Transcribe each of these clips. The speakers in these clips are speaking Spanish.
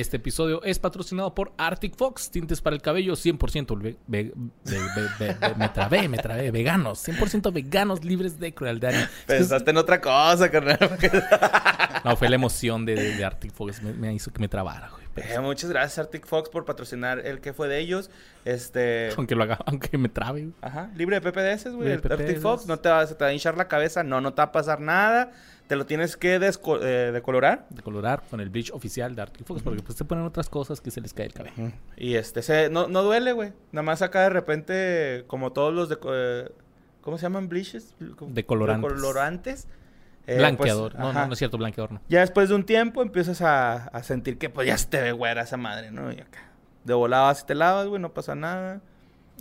Este episodio es patrocinado por Arctic Fox, tintes para el cabello 100% ve- me trabé, me trabé, veganos, 100% veganos libres de crueldad. Pensaste en otra cosa, carnal. No, fue la emoción de, de, de Arctic Fox, me, me hizo que me trabara, güey. Eh, muchas gracias Arctic Fox por patrocinar el que fue de ellos. Este, Aunque lo haga, aunque me trabe, güey. ajá, libre de PPDS, güey. Arctic. Fox no te va, se te va a hinchar la cabeza, no, no te va a pasar nada. Te lo tienes que desco- eh, decolorar. de colorar con el bleach oficial de Arctic Fox, porque pues te ponen otras cosas que se les cae el cabello. Y este, se, no, no duele, güey. Nada más acá de repente, como todos los de... eh, ¿Cómo se llaman? Bleaches? Decolorantes. Decolorantes. Eh, Blanqueador. pues, no, ajá. no, no es cierto, blanqueador no. Ya después de un tiempo empiezas a, a sentir que pues ya se te ve güera esa madre, ¿no? Y acá. De volada si te lavas, güey, no pasa nada.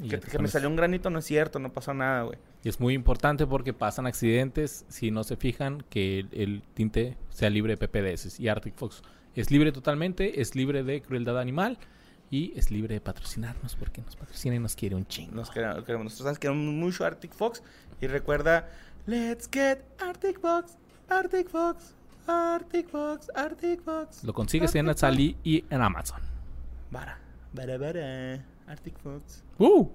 Y Que, que me salió un granito, no es cierto, no pasó nada, güey. Y es muy importante porque pasan accidentes si no se fijan que el, el tinte sea libre de PPDS. Y Arctic Fox es libre totalmente, es libre de crueldad animal y es libre de patrocinarnos porque nos patrocina y nos quiere un chingo. Nos queremos, queremos- nosotros queremos mucho Arctic Fox. Y recuerda, let's get Arctic Fox, Arctic Fox, Arctic Fox, Arctic Fox. Lo consigues en Atsali y en Amazon. Vara, vara, vara, Arctic Fox. ¡Uh!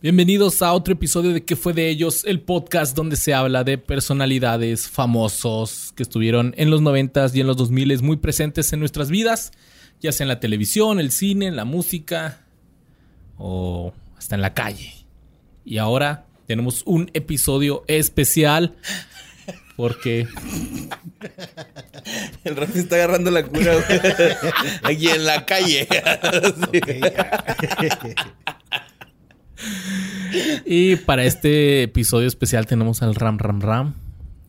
Bienvenidos a otro episodio de ¿Qué fue de ellos? El podcast donde se habla de personalidades famosos que estuvieron en los 90s y en los 2000s muy presentes en nuestras vidas, ya sea en la televisión, el cine, en la música o hasta en la calle. Y ahora tenemos un episodio especial porque El Rafi está agarrando la cura, güey. Aquí en la calle. y para este episodio especial tenemos al Ram Ram Ram.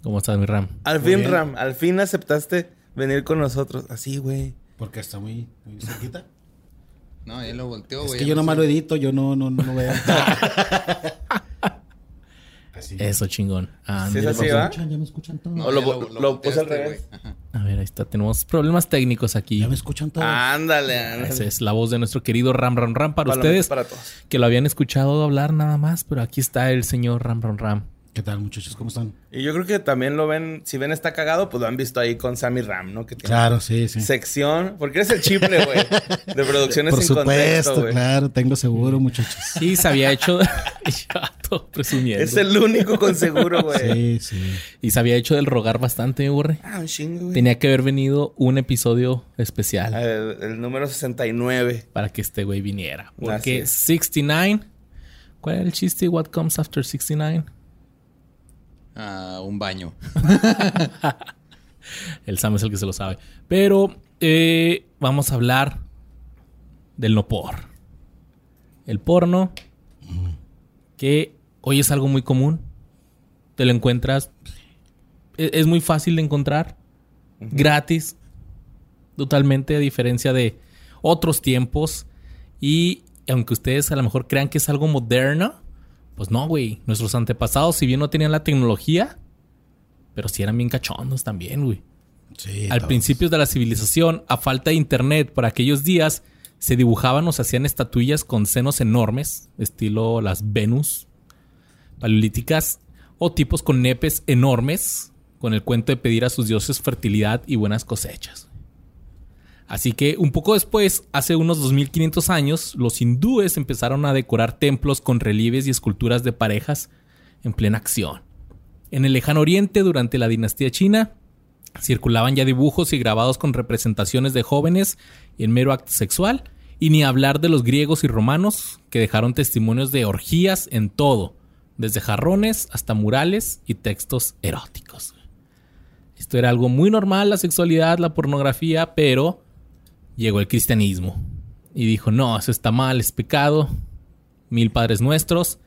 ¿Cómo estás, mi Ram? Al Muy fin, bien. Ram, al fin aceptaste venir con nosotros. Así, güey. Porque está muy, muy cerquita. No, él lo volteó, es güey. que yo nomás lo edito, yo no, no, no veo. Así. Eso chingón. Ah, Sí, es así, ¿Ya me ¿va? escuchan? ¿Ya me escuchan todos? O lo- ya lo- lo puse al revés. A ver, ahí está. Tenemos problemas técnicos aquí. ¿Ya me escuchan todos? Ándale, ándale. Esa es la voz de nuestro querido Ram Ram Ram para Palomitas ustedes Para todos. que lo habían escuchado hablar nada más, pero aquí está el señor Ram Ram Ram. ¿Qué tal, muchachos? ¿Cómo están? Y yo creo que también lo ven, si ven está cagado, pues lo han visto ahí con Sammy Ram, ¿no? Que tiene Claro, sí, sí. sección, porque eres el chiple, güey, de producciones Por sin contexto, supuesto, güey. claro, tengo seguro, muchachos. Sí, se había hecho. Chato, presumiendo. Es el único con seguro, güey. Sí, sí. Y se había hecho del rogar bastante, burre. Ah, un chingo, güey. Tenía que haber venido un episodio especial El, el número 69. para que este güey viniera. Porque es. 69. ¿Cuál era el chiste? What comes after 69? Ah, un baño. El Sam es el que se lo sabe. Pero eh, vamos a hablar del no por. El porno, que hoy es algo muy común. Te lo encuentras. e- Es muy fácil de encontrar. Gratis. Totalmente a diferencia de otros tiempos. Y aunque ustedes a lo mejor crean que es algo moderno, pues no, güey. Nuestros antepasados, si bien no tenían la tecnología, pero sí eran bien cachondos también, güey. sí Al todos. principio de la civilización, a falta de internet por aquellos días, se dibujaban o se hacían estatuillas con senos enormes, estilo las Venus paleolíticas, o tipos con nepes enormes, con el cuento de pedir a sus dioses fertilidad y buenas cosechas. Así que un poco después, hace unos 2500 años, los hindúes empezaron a decorar templos con relieves y esculturas de parejas en plena acción. En el lejano oriente, durante la dinastía china, circulaban ya dibujos y grabados con representaciones de jóvenes en mero acto sexual, y ni hablar de los griegos y romanos, que dejaron testimonios de orgías en todo, desde jarrones hasta murales y textos eróticos. Esto era algo muy normal, la sexualidad, la pornografía, pero llegó el cristianismo y dijo, no, eso está mal, es pecado, mil padres nuestros,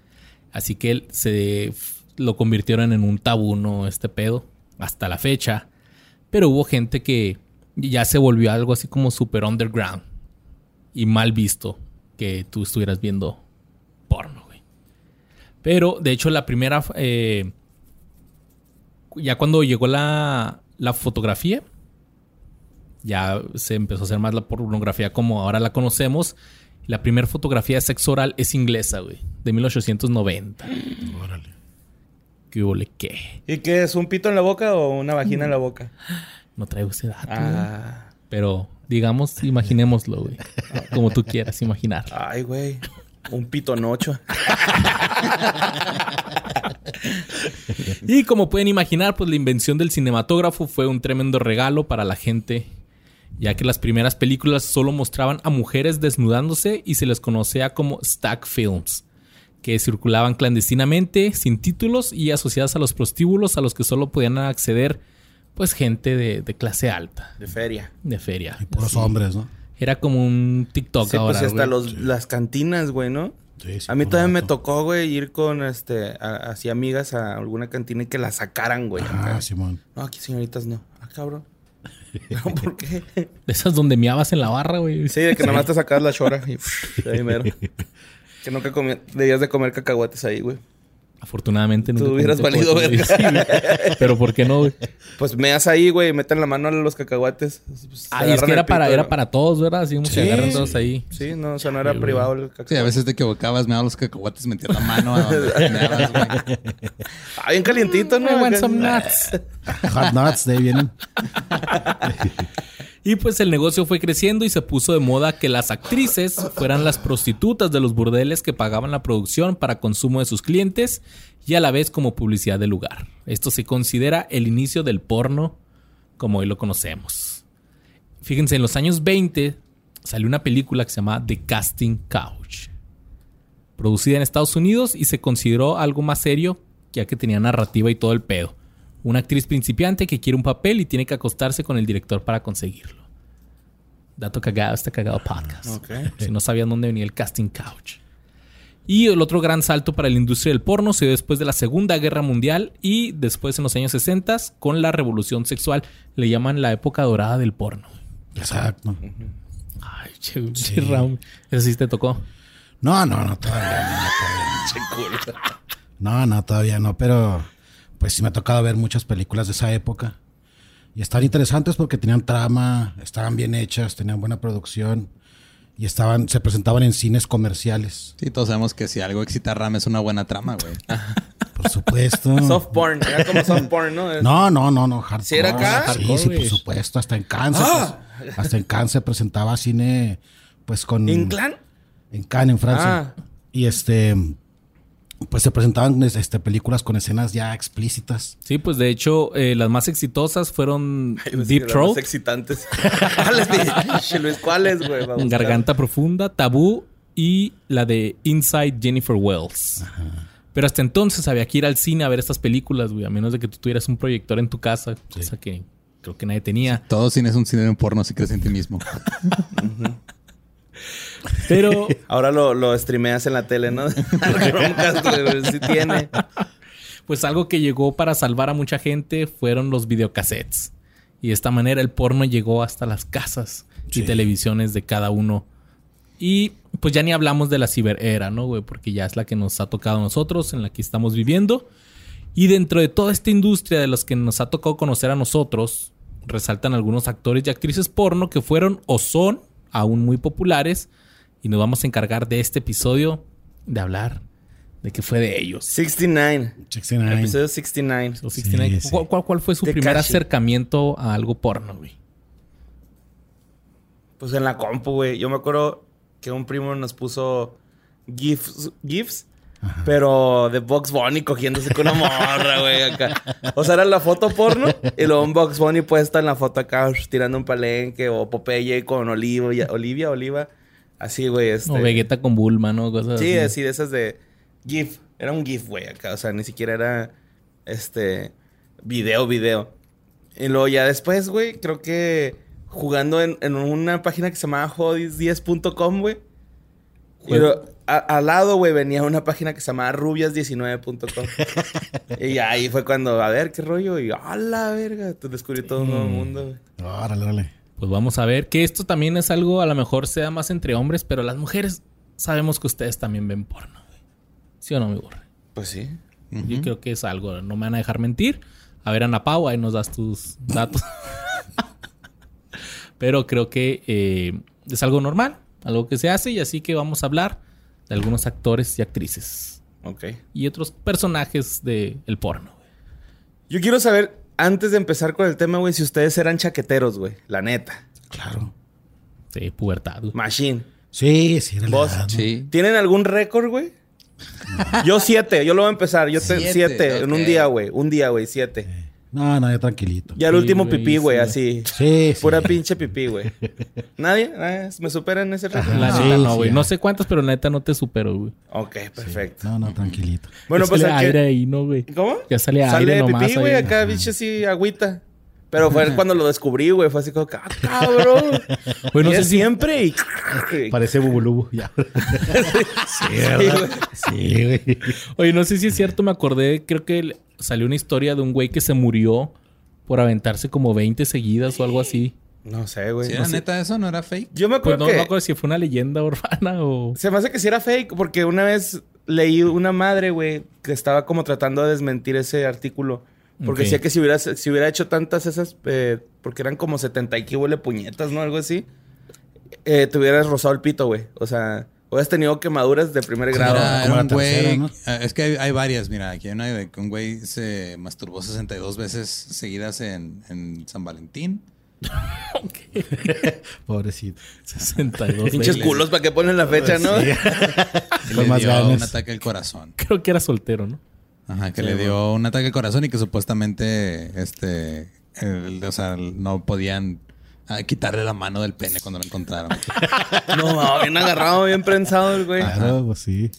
así que él se lo convirtieron en un tabú, ¿no? Este pedo, hasta la fecha. Pero hubo gente que ya se volvió algo así como super underground y mal visto que tú estuvieras viendo porno, güey. Pero, de hecho, la primera... eh, ya cuando llegó la, la fotografía, ya se empezó a hacer más la pornografía como ahora la conocemos. La primera fotografía de sexo oral es inglesa, güey. De 1890. Órale. ¿Qué hubo le qué? ¿Y qué es? ¿Un pito en la boca o una vagina en la boca? No traigo ese dato. Ah. Pero, digamos, imaginémoslo, güey. Como tú quieras imaginar. Ay, güey. Un pitonocho. Y como pueden imaginar, pues la invención del cinematógrafo fue un tremendo regalo para la gente, ya que las primeras películas solo mostraban a mujeres desnudándose y se les conocía como stack films, que circulaban clandestinamente, sin títulos y asociadas a los prostíbulos a los que solo podían acceder pues gente de, de clase alta, De feria. de feria. Y puros Sí. hombres, ¿no? Era como un TikTok Sí, ahora. pues hasta los, las cantinas, güey, ¿no? Sí, sí, A mí todavía me tocó, güey, ir con, este, a- así amigas a alguna cantina y que la sacaran, güey. Ah. Simón. No, aquí señoritas no. Ah, cabrón. No, ¿por qué? De esas donde miabas en la barra, güey. Sí, de que nada más te sacabas la chora y pff, ahí mero. Que nunca comía, debías de comer cacahuates ahí, güey. Afortunadamente no. Tú hubieras valido verga. Pero ¿por qué no, güey? Pues meas ahí, güey, meten la mano a los cacahuates. pues, Ay, es agarran que era para, era para todos, ¿verdad? Así como Sí. se agarran todos ahí. Sí, no, o sea, no era Sí, privado el cacahuate. Sí, a veces te equivocabas, me daban los cacahuates, metías la mano a donde meabas, güey. Ah, bien calientito, ¿no? I want some nuts. Hot nuts, de ahí vienen. Y pues el negocio fue creciendo y se puso de moda que las actrices fueran las prostitutas de los burdeles que pagaban la producción para consumo de sus clientes y a la vez como publicidad del lugar. Esto se considera el inicio del porno como hoy lo conocemos. Fíjense, en los años 20 salió una película que se llama The Casting Couch. Producida en Estados Unidos y se consideró algo más serio ya que tenía narrativa y todo el pedo. Una actriz principiante que quiere un papel y tiene que acostarse con el director para conseguirlo. Dato cagado, este cagado podcast. Si no sabían dónde venía el casting couch. Y el otro gran salto para la industria del porno se dio después de la Segunda Guerra Mundial y después en los años 60 con la revolución sexual. Le llaman la época dorada del porno. Exacto. Ay, che, che, Raúl. Eso sí te tocó. No, no, no, todavía no. todavía no. No, no, todavía no, pero pues sí me ha tocado ver muchas películas de esa época. Y están interesantes porque tenían trama, estaban bien hechas, tenían buena producción y estaban, se presentaban en cines comerciales. Sí, todos sabemos que si algo excita a Ram es una buena trama, güey. Por supuesto. Soft porn. Era como soft porn, ¿no? No, no, no, no, hardcore. ¿Sí era acá? Sí, Hardcore, sí, por supuesto. Hasta en Cannes. Ah. pues, hasta en Cannes se presentaba cine, pues con... ¿Inclán? En Cannes, en Francia. Ah. Y este... Pues se presentaban este, películas con escenas ya explícitas. Sí, pues de hecho, eh, las más exitosas fueron Ay, Deep las Throat, más excitantes. ¿Cuáles, dije? Luis? ¿Cuáles, güey? Garganta Profunda, Tabú y la de Inside Jennifer Wells. Pero hasta entonces había que ir al cine a ver estas películas, güey, a menos de que tú tuvieras un proyector en tu casa, cosa que creo que nadie tenía. Todo cine es un cine de porno si crees en ti mismo. Pero Ahora lo, lo streameas en la tele, ¿no? Sí tiene. pues algo que llegó para salvar a mucha gente fueron los videocassettes. Y de esta manera el porno llegó hasta las casas y televisiones de cada uno. Y pues ya ni hablamos de la ciberera, ¿no, güey? Porque ya es la que nos ha tocado a nosotros, en la que estamos viviendo. Y dentro de toda esta industria de los que nos ha tocado conocer a nosotros, resaltan algunos actores y actrices porno que fueron o son aún muy populares. Y nos vamos a encargar de este episodio de hablar de qué fue de ellos. 69. 69. Episodio 69. O 69. Sí. ¿Cuál, cuál, cuál fue su primer acercamiento a algo porno, güey? Pues en la compu, güey. Yo me acuerdo que un primo nos puso GIFs, GIFs pero de Box Bunny cogiéndose con una morra, güey, acá. O sea, era la foto porno y luego un Box Bunny puesta en la foto acá tirando un palenque o Popeye con Olivia, Olivia, Oliva. Así, güey. Este... O Vegeta con Bulma, ¿no? Cosas Sí, así. así de esas de GIF. Era un GIF, güey, acá. O sea, ni siquiera era este video, video. Y luego ya después, güey, creo que jugando en, en una página que se llamaba hodis10.com, güey. A- al lado, güey, venía una página que se llamaba rubias19.com. y ahí fue cuando, a ver, qué rollo. Y a la verga, te descubrí todo un nuevo mundo, güey. Órale, órale. Pues vamos a ver que esto también es algo, a lo mejor sea más entre hombres, pero las mujeres sabemos que ustedes también ven porno. güey. ¿Sí o no, mi burro? Pues sí. Yo creo que es algo, no me van a dejar mentir. A ver, Ana Pau, ahí nos das tus datos. pero creo que eh, es algo normal. algo que se hace y así que vamos a hablar de algunos actores y actrices Ok. y otros personajes del el porno. Yo quiero saber, antes de empezar con el tema, güey, si ustedes eran chaqueteros, güey. La neta. Claro. Sí, pubertad. güey. Machine. Sí, sí, era la ¿Vos? edad, ¿no? Sí. ¿Tienen algún récord, güey? Yo siete, yo lo voy a empezar. Yo te- Siete, siete, en un ok. día, güey. Un día, güey, siete. No, no, ya tranquilito. Ya el Sí, último güey, pipí, güey, sí. así. Sí, sí. Pura pinche pipí, güey. ¿Nadie? ¿Nadie? ¿Me superan ese récord? La Sí, neta no, güey. no sé cuántas, pero la neta no te supero, güey. Ok, perfecto. No, no, tranquilito. Bueno, Ya pues sale aire ahí, ¿no, güey? ¿Cómo? Ya sale aire Sale nomás pipí, güey, acá, bicho, así, agüita. Pero fue cuando lo descubrí, güey. Fue así como, "Ah, cabrón. Güey, no Y sé si- siempre y... Parece bubulubu, ya. sí, ¿verdad? Sí, güey. Oye, no sé si es cierto, me acordé, creo que salió una historia de un güey que se murió por aventarse como 20 seguidas o algo así. No sé, güey. ¿Sí no era sé. neta eso? ¿No era fake? Yo me Pues acuerdo no, que... no me acuerdo si fue una leyenda urbana o... Se me hace que sí era fake, porque una vez leí una madre, güey, que estaba como tratando de desmentir ese artículo. Porque Ok. decía que si hubiera, si hubiera hecho tantas esas, eh, porque eran como 70 y que huele puñetas, ¿no? Algo así. Eh, te hubieras rozado el pito, güey. O sea, hubieras tenido quemaduras de primer grado. Era, como un güey. ah, Es que hay, hay varias. Mira, aquí hay una de que un güey se masturbó 62 veces seguidas en, en San Valentín. Pobrecito. 62. Pinches culos, ¿para qué ponen la fecha, no? Con le más dio un ataque al corazón. Creo que era soltero, ¿no? Ajá, que Sí, le bueno. dio un ataque al corazón y que supuestamente, este, el- o sea, no podían ah, quitarle la mano del pene cuando lo encontraron. No, no, bien agarrado, bien prensado el güey. Claro, pues sí.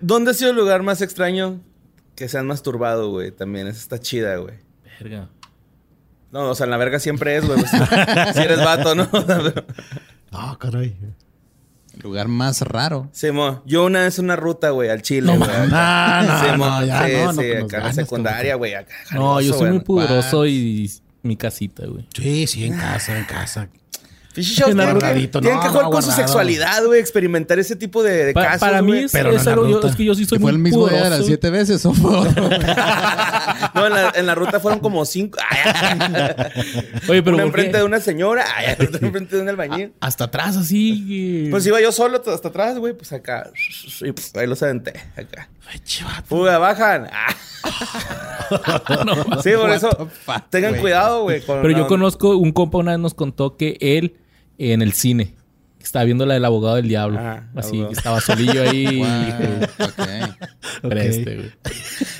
¿Dónde ha sido el lugar más extraño que se han masturbado, güey? También, esa está chida, güey. Verga. No, o sea, en la verga siempre es, güey. pues, si eres vato, ¿no? Ah, caray. Lugar más raro. Sí, mo. Yo una vez una ruta, güey, al Chile, No, güey. no, no, Sí, mo. no, ya, sí, no, no, sí, acá en la ganas, secundaria, güey. No, yo soy muy güey. pudoroso y mi casita, güey. Sí, sí, en casa, en casa. En tienen que, guardadito, tienen no, que jugar no, con su sexualidad, güey. Experimentar ese tipo de, de Pa- casos, para mí güey. es, pero no es algo- yo- es que yo sí soy ¿Fue muy el mismo día de las pudoroso. siete veces o fue otro? No, en la, en la ruta fueron como cinco. Oye, pero una ¿por enfrente qué? de una señora. Otra enfrente de un albañil. Hasta atrás así. Pues iba yo solo hasta atrás, güey. Pues acá. Y pues, ahí los aventé. Acá. Fuga, bajan. Ah. sí, por eso. fuck, tengan cuidado, güey. Pero yo conozco, un compa una vez nos contó que él en el cine estaba viendo la del abogado del diablo. Ah, así abogado. que estaba solillo ahí. Wow, ok. Preste, güey.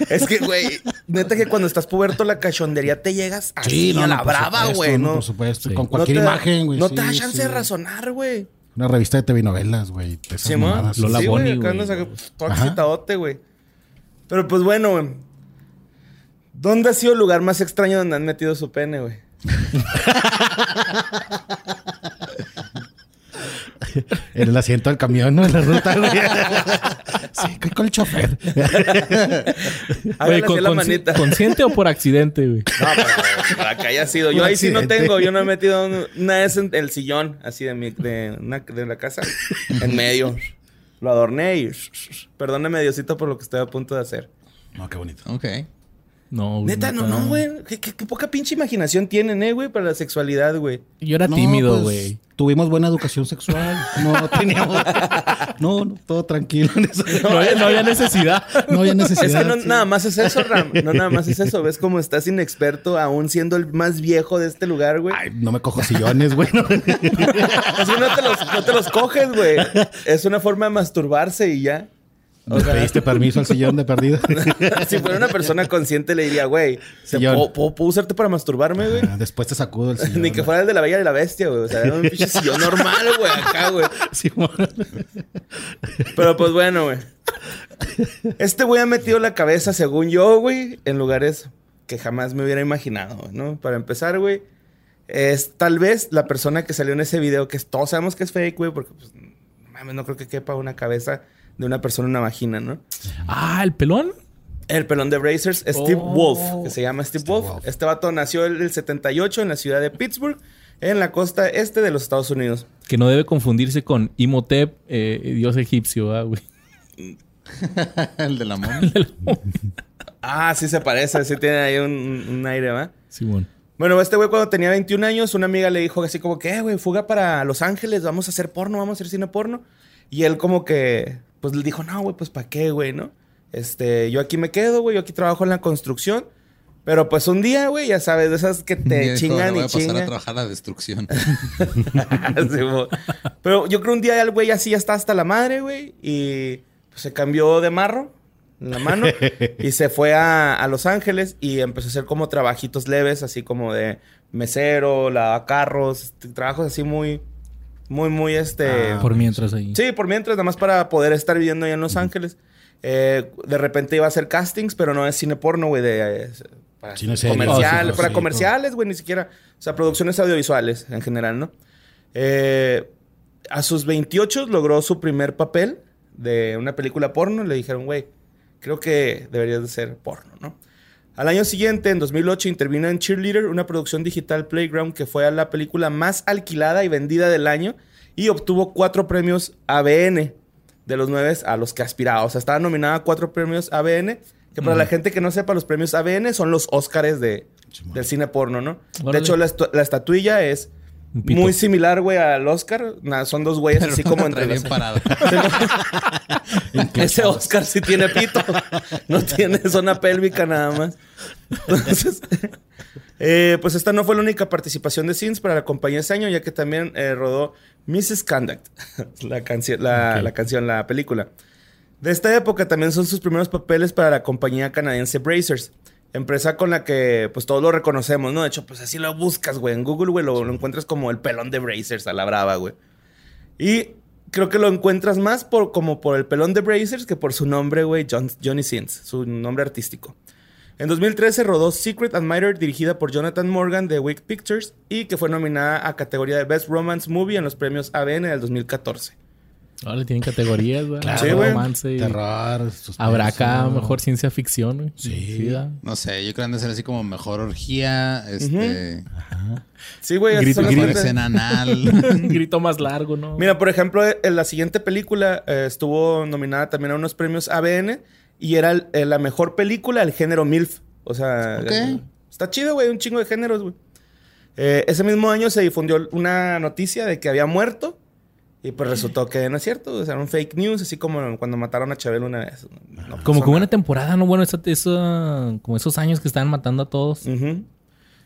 Es que, güey, neta que cuando estás puberto la cachondería te llegas así Sí, no, a la brava, güey, ¿no? Por supuesto. Sí. Con No cualquier te imagen, güey. No sí, te da sí. chance de razonar, güey. Una revista de TV novelas, güey. Sí, mamadas. Lola sí, Bonnie, güey. Todo excitadote, güey. Pero pues bueno, güey. ¿Dónde ha sido el lugar más extraño donde han metido su pene, güey? En el asiento del camión, ¿no? En la ruta, güey. sí, con- con el chofer. Hágale Oye, así la consci- manita. ¿consciente o por accidente, güey? No, pero para que haya sido. Yo ahí sí no tengo. Yo no he metido un- una vez en el sillón, así de, mi, de, una- de la casa, en medio. Lo adorné y... Perdóneme, Diosito, por lo que estoy a punto de hacer. No, qué bonito. Ok. No, güey, Neta, no, no, güey. ¿Qué, qué- qué poca pinche imaginación tienen, eh, güey, para la sexualidad, güey. Yo era No, tímido, pues, güey. Tuvimos buena educación sexual. No teníamos. No, no, todo tranquilo. No, había, no había necesidad. No había necesidad. Es que no sí. nada más es eso, Ram. No nada más es eso. ¿Ves cómo estás inexperto aún siendo el más viejo de este lugar, güey? Ay, no me cojo sillones, güey. no. Así no te, los, no te los coges, güey. Es una forma de masturbarse y ya. ¿Le pediste permiso al sillón de perdido? si fuera una persona consciente, le diría, güey, ¿se- Sillón. ¿puedo, usarte para masturbarme, güey? Ah, Después te sacudo el sillón. Ni que fuera el de la Bella y la Bestia, güey. O sea, era un pinche sillón normal, güey, acá, güey. Pero pues bueno, güey. Este güey ha metido la cabeza, según yo, güey, en lugares que jamás me hubiera imaginado, ¿no? Para empezar, güey, es tal vez la persona que salió en ese video, que todos sabemos que es fake, güey, porque pues, mames, no creo que quepa una cabeza de una persona en una vagina, ¿no? Ah, el pelón. El pelón de Brazers, Steve Oh. Wolf, que se llama Steve, Steve Wolf. Wolf. Este vato nació en el 78 en la ciudad de Pittsburgh, en la costa este de los Estados Unidos. Que no debe confundirse con Imhotep, eh, dios egipcio, ah, güey. El de la momia. Ah, sí se parece, sí tiene ahí un, un aire, ¿va? Simón. Bueno, este güey cuando tenía 21 años, una amiga le dijo así como que, eh, güey, fuga para Los Ángeles, vamos a hacer porno, vamos a hacer cine porno. Y él como que, pues le dijo, no, güey, pues ¿para qué, güey, no? Este, yo aquí me quedo, güey, yo aquí trabajo en la construcción. Pero pues un día, güey, ya sabes, de esas que te Dijo, chingan "Le voy y a pasar a chingan. trabajar a la destrucción. Sí. Pero yo creo un día el güey así ya está hasta la madre, güey. Y pues, se cambió de marro en la mano. y se fue a, a Los Ángeles y empezó a hacer como trabajitos leves, así como de mesero, lava carros, este, trabajos así muy, muy, muy este. Ah, Por mientras ahí. Sí, por mientras, nada más para poder estar viviendo allá en Los Ángeles. Eh, de repente iba a hacer castings, pero no es cine porno, güey, de... eh, para Cine serio. comercial, Oh, sí, para sí, comerciales, güey, ni siquiera. O sea, producciones audiovisuales en general, ¿no? Eh, a sus 28 logró su primer papel de una película porno. Le dijeron, güey, creo que deberías de ser porno, ¿no? Al año siguiente, en 2008, intervino en Cheerleader, una producción digital Playground que fue la película más alquilada y vendida del año y obtuvo cuatro premios ABN de los nueve a los que aspiraba. O sea, estaba nominada a cuatro premios ABN, que para la gente que no sepa, los premios ABN son los Óscares de, del cine porno, ¿no? De hecho, la, la estatuilla es. Muy similar, güey, al Oscar. Son dos güeyes así como entre bien parado. ese Oscar sí tiene pito. No tiene zona pélvica nada más. Entonces, eh, pues esta no fue la única participación de Sins para la compañía ese año, ya que también eh, rodó Mrs. Conduct, la, canción, la, la canción, la película. De esta época también son sus primeros papeles para la compañía canadiense Brazers. Empresa con la que pues todos lo reconocemos, ¿no? De hecho, pues así lo buscas, güey. En Google, güey, lo, encuentras como el pelón de Brazers a la brava, güey. Y creo que lo encuentras más por, como por el pelón de Brazers que por su nombre, güey, John- Johnny Sins, su nombre artístico. En 2013 rodó Secret Admirer, dirigida por Jonathan Morgan de Wick Pictures y que fue nominada a categoría de Best Romance Movie en los premios ABN del 2014. Ahora tienen categorías, güey. Claro. Sí, güey. Romance y- Terror, suspenso. Habrá acá mejor ciencia ficción, güey. Sí. No sé, yo creo que han de ser así como mejor orgía, este, Sí, güey. Grito- grito- anal. Grito más largo, ¿no? Mira, por ejemplo, en la siguiente película eh, estuvo nominada también a unos premios ABN y era el- eh, la mejor película del género MILF. O sea, Ok. eh, está chido, güey, un chingo de géneros, güey. Eh, ese mismo año se difundió una noticia de que había muerto y pues resultó que no es cierto, o sea, era un fake news, así como cuando mataron a Chabelo una vez. No pasó como que nada. una temporada, ¿no? Bueno, esa, esa- como esos años que estaban matando a todos.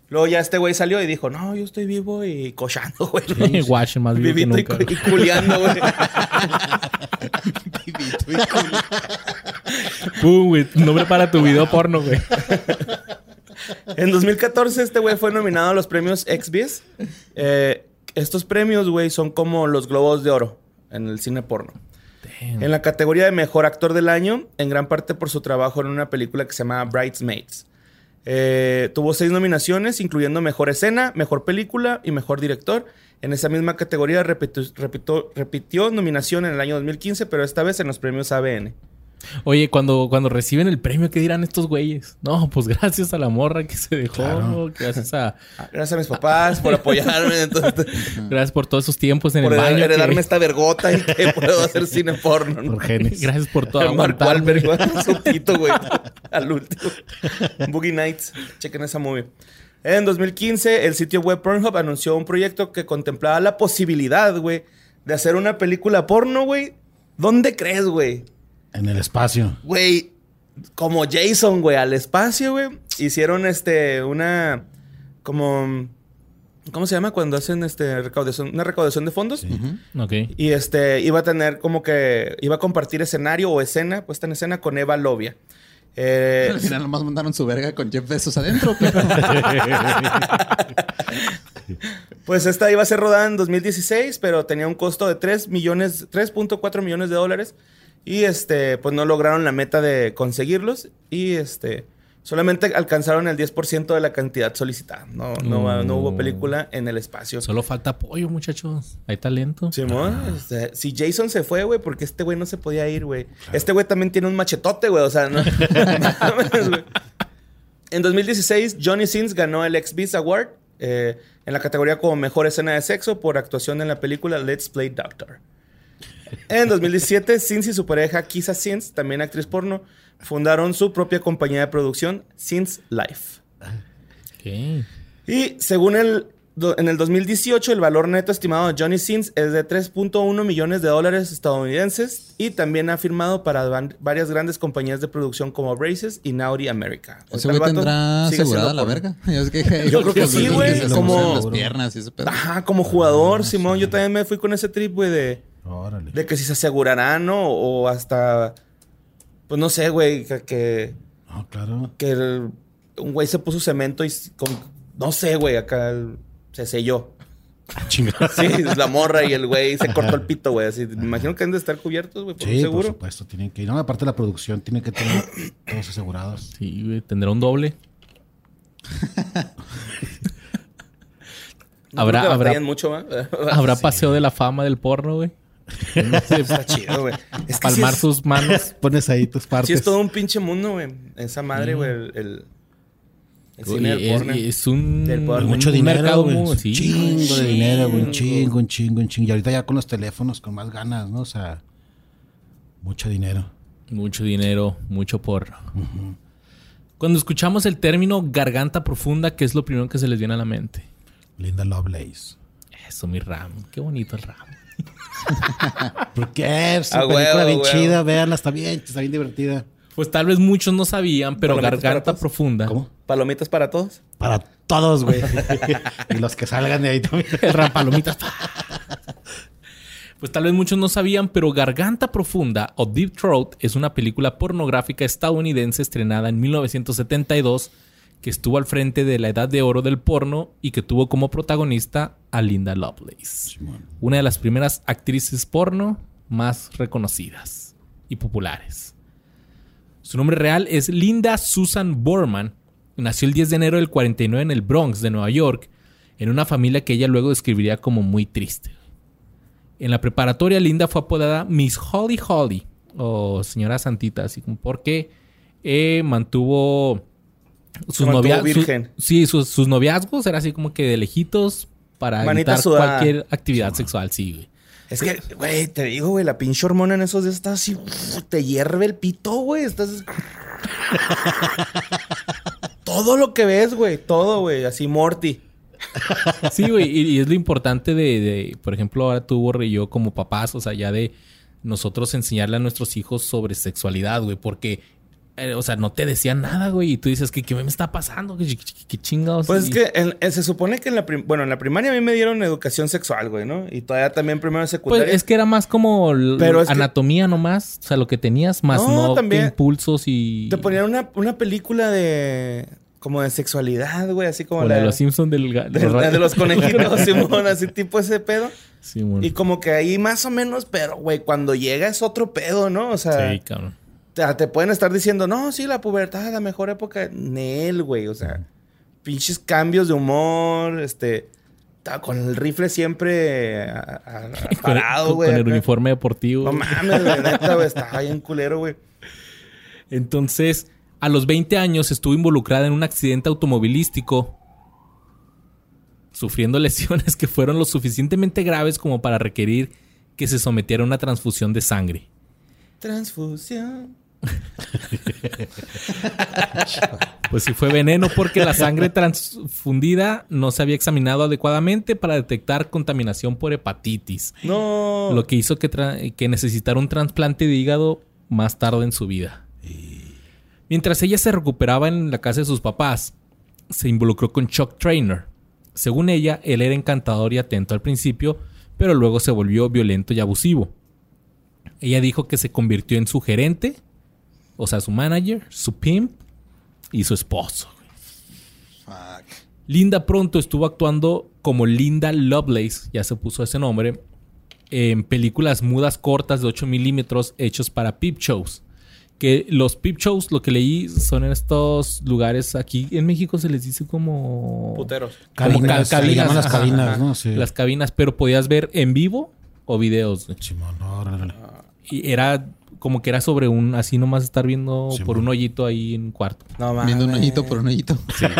Luego ya este güey salió y dijo, no, yo estoy vivo y cochando, güey. Watch, más vivo que Vivito y, nunca. y culeando, güey. Vivito y. Pum, güey. Nombre para tu video porno, güey. En 2014 este güey fue nominado a los premios XBS. Eh, estos premios, güey, son como los globos de oro en el cine porno. En la categoría de mejor actor del año, en gran parte por su trabajo en una película que se llama Bridesmaids. Eh, tuvo seis nominaciones, incluyendo mejor escena, mejor película y mejor director. En esa misma categoría repitió, nominación en el año 2015, pero esta vez en los premios ABN. Oye, cuando, cuando reciben el premio, ¿qué dirán estos güeyes? No, pues gracias a la morra que se dejó. Claro. Gracias a... Ah, Gracias a mis papás por apoyarme. entonces, Gracias por todos esos tiempos en por el baño. heredarme que- esta vergota y que puedo hacer cine porno. ¿no? Por genes. Gracias por todo. Güey, su pito, güey. Al último. Boogie Nights. Chequen esa movie. En 2015, el sitio web Pornhub anunció un proyecto que contemplaba la posibilidad, güey, de hacer una película porno, güey. ¿Dónde crees, güey? En el espacio. Güey, como Jason, güey, al espacio, güey. Hicieron este, una. Como. ¿Cómo se llama? Cuando hacen este recaudación, una recaudación de fondos. Ok. Y este, iba a tener como que. Iba a compartir escenario o escena, puesta en escena con Eva Lovia. Eh, Al final nomás mandaron su verga con Jeff Bezos adentro, pero... pues esta iba a ser rodada en 2016, pero tenía un costo de 3 millones, 3.4 millones de dólares. Y este, pues no lograron la meta de conseguirlos. Y este, solamente alcanzaron el 10% de la cantidad solicitada. No, no, no hubo película en el espacio. Solo falta apoyo, muchachos. Hay talento. Simón, este, si Jason se fue, güey, porque este güey no se podía ir, güey. Este güey también tiene un machetote, güey, o sea, no. en 2016, Johnny Sins ganó el XBIS Award eh, en la categoría como mejor escena de sexo por actuación en la película Let's Play Doctor. En 2017, Sins y su pareja Kisa Sins, también actriz porno, fundaron su propia compañía de producción, Sins Life. Y según el, en el 2018, el valor neto estimado de Johnny Sins es de 3.1 millones de dólares estadounidenses y también ha firmado para varias grandes compañías de producción como Braces y Naughty America. Vato tendrá asegurada la verga. Que- Yo creo que sí, güey, como- pusieron las piernas y ese pedo. Ajá, como jugador, Simón. Yo también me fui con ese trip, güey, de, Órale. de que si se asegurarán, ¿no? O hasta, pues no sé, güey, que, que, No, claro. que el- un güey se puso cemento y con, no sé, güey, acá el- se selló. Chingada. Sí, la morra y el güey se cortó el pito, güey. Así, me imagino que han de estar cubiertos, güey, por Sí, por supuesto, tienen que ir. No, aparte la producción tiene que tener todos asegurados. Sí, güey, tendrá un doble. No Habrá- habrá- mucho. Habrá paseo de la fama del porno, güey. Está chido, güey. Es que Palmar es, sus manos. Pones ahí tus partes. sí es todo un pinche mundo, güey. Esa madre, güey, el, el, el cine del porno. es un, Del porno. un Mucho dinero, mercado güey. sí, chingo de dinero, güey. Un Chingo. chingo, un chingo, un chingo. Y ahorita ya con los teléfonos, con más ganas, ¿no? O sea, mucho dinero. Mucho dinero, mucho porno. Cuando escuchamos el término garganta profunda, ¿qué es lo primero que se les viene a la mente? Linda Lovelace. Eso, mi Ram. Qué bonito el Ram. ¿Por qué? Es una película huevo, bien huevo. chida, véanla, está bien, está bien divertida. Pues tal vez muchos no sabían, pero Palomitas garganta profunda. ¿Cómo? ¿Palomitas para todos? Para todos, güey. y los que salgan de ahí también. Palomitas. Pues tal vez muchos no sabían, pero Garganta Profunda o Deep Throat es una película pornográfica estadounidense estrenada en 1972 que estuvo al frente de la edad de oro del porno y que tuvo como protagonista a Linda Lovelace, una de las primeras actrices porno más reconocidas y populares. Su nombre real es Linda Susan Borman. Nació el 10 de enero del 49 en el Bronx de Nueva York, en una familia que ella luego describiría como muy triste. En la preparatoria, Linda fue apodada Miss Holly Holly, o señora Santita, así como porque eh, mantuvo sus mantuvo novia- su- sí, sus, sus noviazgos era así como que de lejitos para Manita evitar sudada. cualquier actividad sexual, sí, güey. Es que, güey, te digo, güey, la pinche hormona en esos días está así, te hierve el pito, güey. Estás. todo lo que ves, güey, todo, güey, así Morty. Sí, güey, y, y es lo importante de, de, por ejemplo, ahora tú, Borre, y yo como papás, o sea, ya de nosotros enseñarle a nuestros hijos sobre sexualidad, güey, porque, eh, o sea, no te decían nada, güey, y tú dices, ¿qué, qué me está pasando? ¿Qué, qué- qué chingados? Pues es que en- en- se supone que en la, bueno, en la primaria a mí me dieron educación sexual, güey, ¿no? Y todavía también primero Pues secundaria. es que era más como Pero es que- anatomía nomás, o sea, lo que tenías, más No, no, también. que impulsos y... Te ponían una, una película de. como de sexualidad, güey, así como como la de los Simpsons del... de, de los conejitos, Simón, así tipo ese pedo. Simón. Y como que ahí más o menos, pero, güey, cuando llega es otro pedo, ¿no? O sea, Sí, cabrón. Te, pueden estar diciendo, no, sí, la pubertad, la mejor época. Nel, güey, o sea, pinches cambios de humor, este. Con el rifle siempre a- parado, güey. con el uniforme deportivo. No mames, güey, neta, güey, estaba bien culero, güey. Entonces, a los 20 años estuvo involucrada en un accidente automovilístico, sufriendo lesiones que fueron lo suficientemente graves como para requerir que se sometiera a una transfusión de sangre. Transfusión. Pues sí fue veneno porque la sangre transfundida no se había examinado adecuadamente para detectar contaminación por hepatitis, No. lo que hizo que, que necesitara un trasplante de hígado más tarde en su vida. Mientras ella se recuperaba en la casa de sus papás, se involucró con Chuck Trainer. Según ella, él era encantador y atento al principio, pero luego se volvió violento y abusivo. Ella dijo que se convirtió en su gerente, o sea, su manager, su pimp y su esposo. Fuck. Linda pronto estuvo actuando como Linda Lovelace, ya se puso ese nombre, en películas mudas cortas de 8 milímetros hechos para peep shows. Que los peep shows, lo que leí, son en estos lugares aquí en México se les dice como... Puteros. como ca- Cabinas, se le llaman las cabinas, ajá. ¿no? Sí. Las cabinas, pero podías ver en vivo o videos. güey. Simón, órale. Y era como que era sobre un, así nomás estar viendo Sí, por man. un hoyito ahí en un cuarto. No mames. Viendo un hoyito por un hoyito.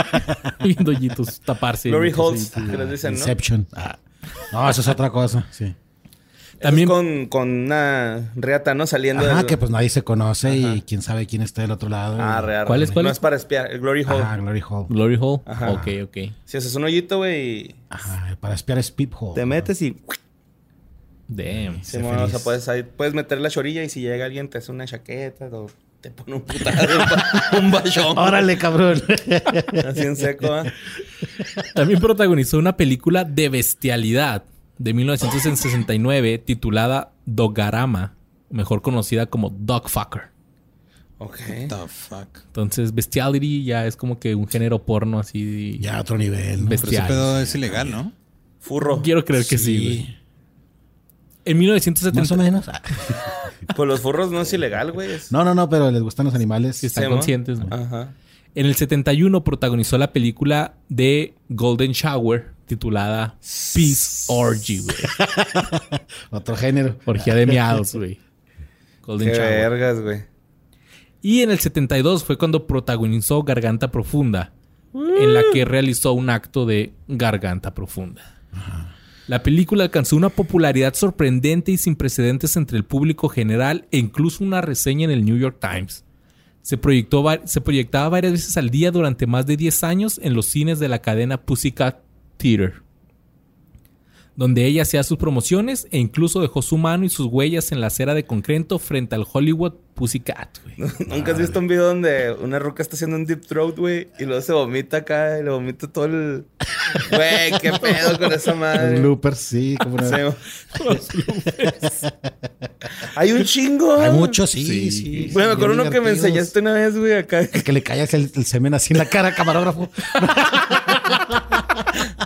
viendo hoyitos, taparse. Glory Holes, que les dicen, ¿no? Inception. Ah. No, eso es otra cosa, sí. También con, con una reata, ¿no? Saliendo del- que pues nadie se conoce y quién sabe quién está del otro lado. Ah, real. ¿Cuál es, cuál No es? es para espiar. El Glory Hole. Ajá, Glory Hole. Glory Hole. Ajá. Ok, ok. Si haces un hoyito, güey, Ajá, para espiar es Peephole. te metes y... Damn. Sí, bueno, o sea, puedes, ahí- puedes meter la chorilla y si llega alguien te hace una chaqueta o te pone un putazo, un, ba- un bachón. Órale, cabrón. Así en seco, ¿ah? También protagonizó una película de bestialidad de 1969 titulada Dogarama, mejor conocida como Dogfucker. Ok. The fuck. Entonces, bestiality ya es como que un género porno así. ya otro nivel. ¿no? Ves- Pero ese Bestial. pedo es ilegal, ¿no? Furro. Quiero creer que sí. güey. En 1970 Más o menos. Pues los furros no es ilegal, güey. No, no, no, pero les gustan los animales. Sí, están conscientes. ¿no? Ajá. En el 71 protagonizó la película de Golden Shower titulada Peace Orgy, güey. Otro género. Orgía de miados, güey. Golden Qué Shower. vergas, güey. Y en el 72 fue cuando protagonizó Garganta Profunda, en la que realizó un acto de Garganta Profunda. La película alcanzó una popularidad sorprendente y sin precedentes entre el público general e incluso una reseña en el New York Times. Se, proyectó, se proyectaba varias veces al día durante más de 10 años en los cines de la cadena Pussycat Theater, donde ella hacía sus promociones e incluso dejó su mano y sus huellas en la acera de concreto frente al Hollywood Pussycat. güey. ¿Nunca has visto un video donde una ruca está haciendo un deep throat, güey? Y luego se vomita acá y le vomita todo el... Güey, qué pedo con esa madre. Bloopers, sí. Como no. Sí. Hay un chingo. Hay muchos, sí, sí. Sí. sí, Güey, me acuerdo bien uno que me enseñaste una vez, güey, acá. El que le callas el, el semen así en la cara, camarógrafo.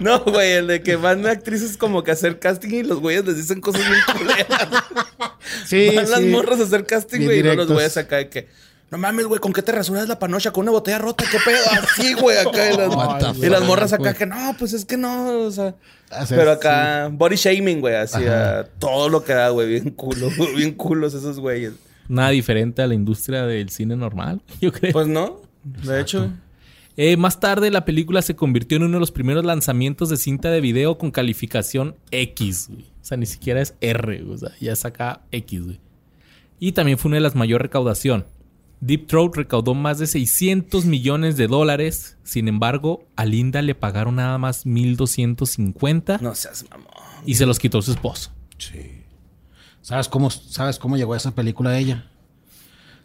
No, güey, el de que van actrices como que a hacer casting y los güeyes les dicen cosas bien culeras. Sí, van las morras a hacer casting, güey, y luego los güeyes acá de que... No mames, güey, ¿con qué te rasuras la panocha? ¿Con una botella rota? ¿Qué pedo? Así, güey, acá. Y las, y las morras acá que no, pues es que no, o sea... Hacer- Pero acá, body shaming, güey, así Ajá. a todo lo que da, güey, bien culo, bien culos esos güeyes. Nada diferente a la industria del cine normal, yo creo. Pues no, de hecho. Eh, más tarde, la película se convirtió en uno de los primeros lanzamientos de cinta de video con calificación X, güey. O sea, ni siquiera es R, güey. o sea, ya saca X, güey. Y también fue una de las mayor recaudación. Deep Throat recaudó más de 600 millones de dólares. Sin embargo, a Linda le pagaron nada más 1250 No seas mamón. y se los quitó su esposo. Sí. ¿Sabes cómo, ¿Sabes cómo llegó a esa película ella?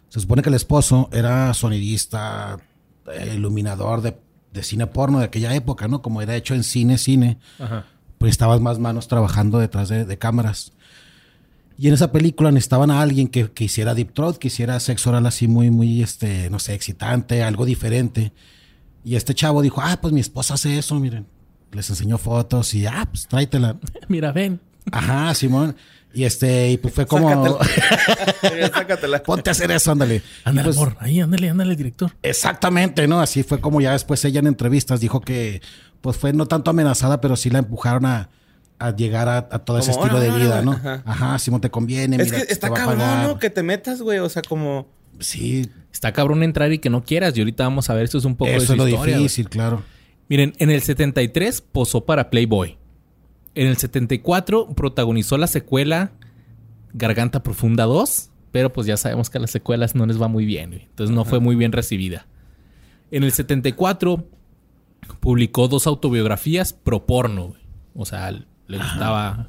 Se supone que el esposo era sonidista, eh, iluminador de, de cine porno de aquella época, ¿no? Como era hecho en cine, cine. Pues estaban más manos trabajando detrás de, de cámaras. Y en esa película necesitaban a alguien que, que hiciera deep throat, que hiciera sexo oral así muy, muy, este, no sé, excitante, algo diferente. Y este chavo dijo, ah, pues mi esposa hace eso, miren. Les enseñó fotos y, ah, pues tráetela. Mira, ven. Ajá, Simón. Y este, y pues fue como, Ya, Sácatela. ponte a hacer eso, ándale. Ándale, pues, amor. Ahí, ándale, ándale, director. Exactamente, ¿no? Así fue como ya después ella en entrevistas dijo que, pues fue no tanto amenazada, pero sí la empujaron a, a llegar a, a todo ese estilo de "Órale, vida, ¿no? ajá. Ajá, Simón, te conviene. Es mira, que te está cabrón, pagar". ¿no? Que te metas, güey. O sea, como... Sí, Está cabrón entrar y que no quieras. Y ahorita vamos a ver, eso es un poco de eso su es lo historia, difícil, claro. Miren, en el 73 posó para Playboy. En el 74 protagonizó la secuela Garganta Profunda 2, pero pues ya sabemos que a las secuelas no les va muy bien, güey. entonces no fue muy bien recibida. En el 74 publicó dos autobiografías pro porno, güey. o sea, le gustaba.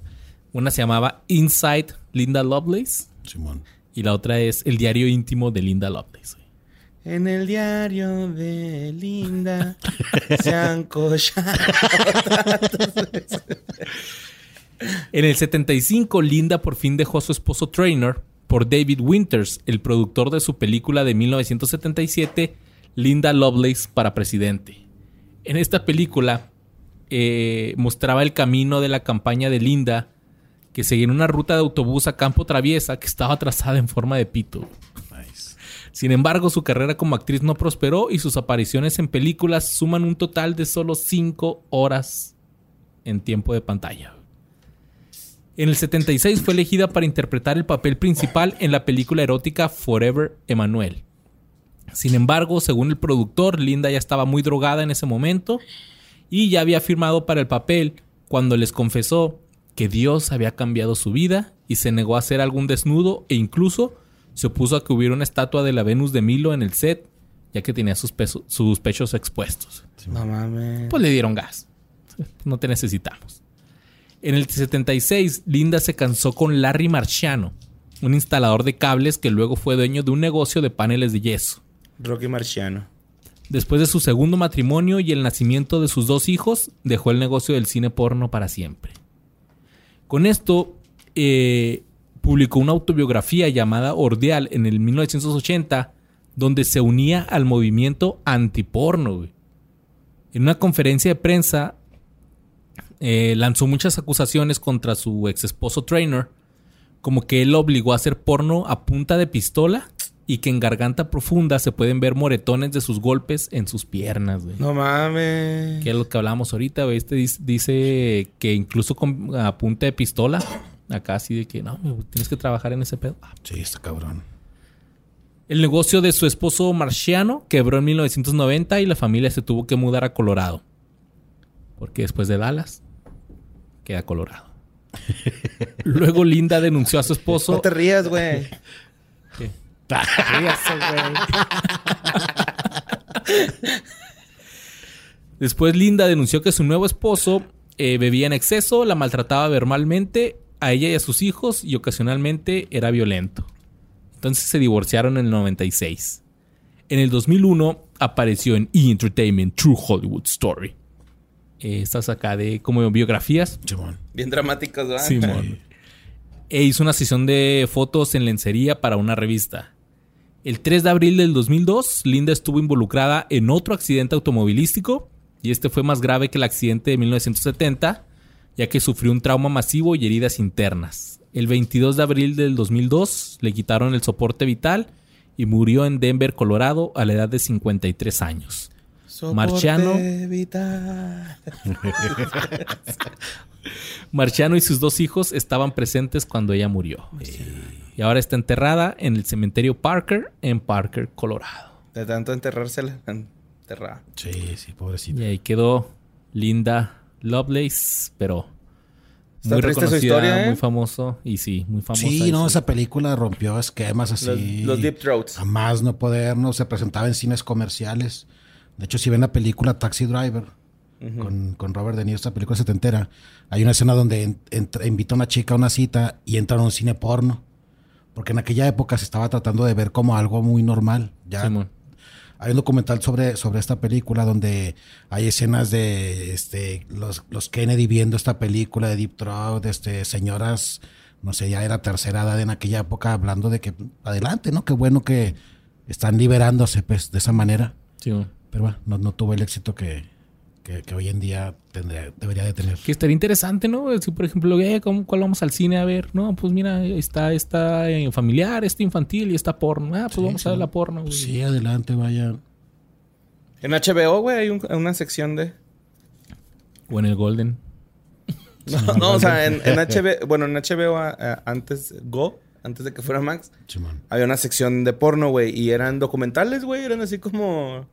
Una se llamaba Inside Linda Lovelace Simón. y la otra es El diario íntimo de Linda Lovelace. güey. En el diario de Linda se han cochado. En el 75, Linda por fin dejó a su esposo Trainer por David Winters, el productor de su película de 1977, Linda Lovelace para presidente. En esta película eh, mostraba el camino de la campaña de Linda, que seguía en una ruta de autobús a campo traviesa que estaba trazada en forma de pito. Sin embargo, su carrera como actriz no prosperó y sus apariciones en películas suman un total de solo 5 horas en tiempo de pantalla. En el 76 fue elegida para interpretar el papel principal en la película erótica Forever Emanuel. Sin embargo, según el productor, Linda ya estaba muy drogada en ese momento y ya había firmado para el papel cuando les confesó que Dios había cambiado su vida y se negó a hacer algún desnudo e incluso se opuso a que hubiera una estatua de la Venus de Milo en el set, ya que tenía sus, peso- sus pechos expuestos. No mames. Pues le dieron gas. No te necesitamos. En el 76, Linda se casó con Larry Marciano, un instalador de cables que luego fue dueño de un negocio de paneles de yeso. Rocky Marciano. Después de su segundo matrimonio y el nacimiento de sus dos hijos, dejó el negocio del cine porno para siempre. Con esto, eh, publicó una autobiografía llamada Ordeal en el 1980, donde se unía al movimiento antiporno. En una conferencia de prensa, eh, lanzó muchas acusaciones contra su ex esposo Trainer, como que él lo obligó a hacer porno a punta de pistola y que en garganta profunda se pueden ver moretones de sus golpes en sus piernas, güey. No mames. Que es lo que hablábamos ahorita, güey. Este dice que incluso con a punta de pistola, acá así de que no, güey, tienes que trabajar en ese pedo. Ah, Sí, está cabrón. El negocio de su esposo Marciano quebró en 1990 y la familia se tuvo que mudar a Colorado. Porque después de Dallas, queda Colorado. Luego Linda denunció a su esposo. No te rías, güey. Ríase, güey. Después Linda denunció que su nuevo esposo eh, bebía en exceso, la maltrataba verbalmente a ella y a sus hijos y ocasionalmente era violento. Entonces se divorciaron en el 96. En el 2001 apareció en E! Entertainment True Hollywood Story. Eh, Estas acá de como biografías. Simón. Bien dramáticos, ¿verdad? Simón. E hizo una sesión de fotos en lencería para una revista. El 3 de abril del 2002, Linda estuvo involucrada en otro accidente automovilístico y este fue más grave que el accidente de 1970, ya que sufrió un trauma masivo y heridas internas. El 22 de abril del 2002 le quitaron el soporte vital y murió en Denver, Colorado, a la edad de 53 años. Soporte Marciano. vital. Marciano y sus dos hijos estaban presentes cuando ella murió. Y ahora está enterrada en el cementerio Parker en Parker, Colorado. De tanto enterrársela, enterrada. Sí, sí, pobrecito. Y ahí quedó Linda Lovelace, pero Está muy triste su reconocida, historia, ¿eh? muy famoso y sí, muy famosa. Sí, no, sí. esa película rompió esquemas Los, así. los Deep Throats. A más no poder, no se presentaba en cines comerciales. De hecho, si ven la película Taxi Driver con, con Robert De Niro, esta película setentera, hay una escena donde en- entra- invita a una chica a una cita y entra a un cine porno. Porque en aquella época se estaba tratando de ver como algo muy normal. Ya Simón. hay un documental sobre, sobre esta película donde hay escenas de este, los, los Kennedy viendo esta película de Deep Throat, este, señoras, no sé, ya era tercera edad en aquella época, hablando de que adelante, ¿no? Qué bueno que están liberándose pues, de esa manera. Simón. Pero bueno, no, no tuvo el éxito que, que, que hoy en día tendría, debería de tener. Que estaría interesante, ¿no? Si, por ejemplo, eh, ¿cómo- ¿cuál vamos al cine a ver? No, pues mira, está esta eh, familiar, está infantil y está porno. Ah, pues Sí, vamos a ver la porno. güey. Sí, adelante, vayan. En HBO, güey, hay un- una sección de. O en el Golden. No, no, o sea, en, en HBO, bueno, en HBO antes, Go, antes de que fuera Max, había una sección de porno, güey, y eran documentales, güey, eran así como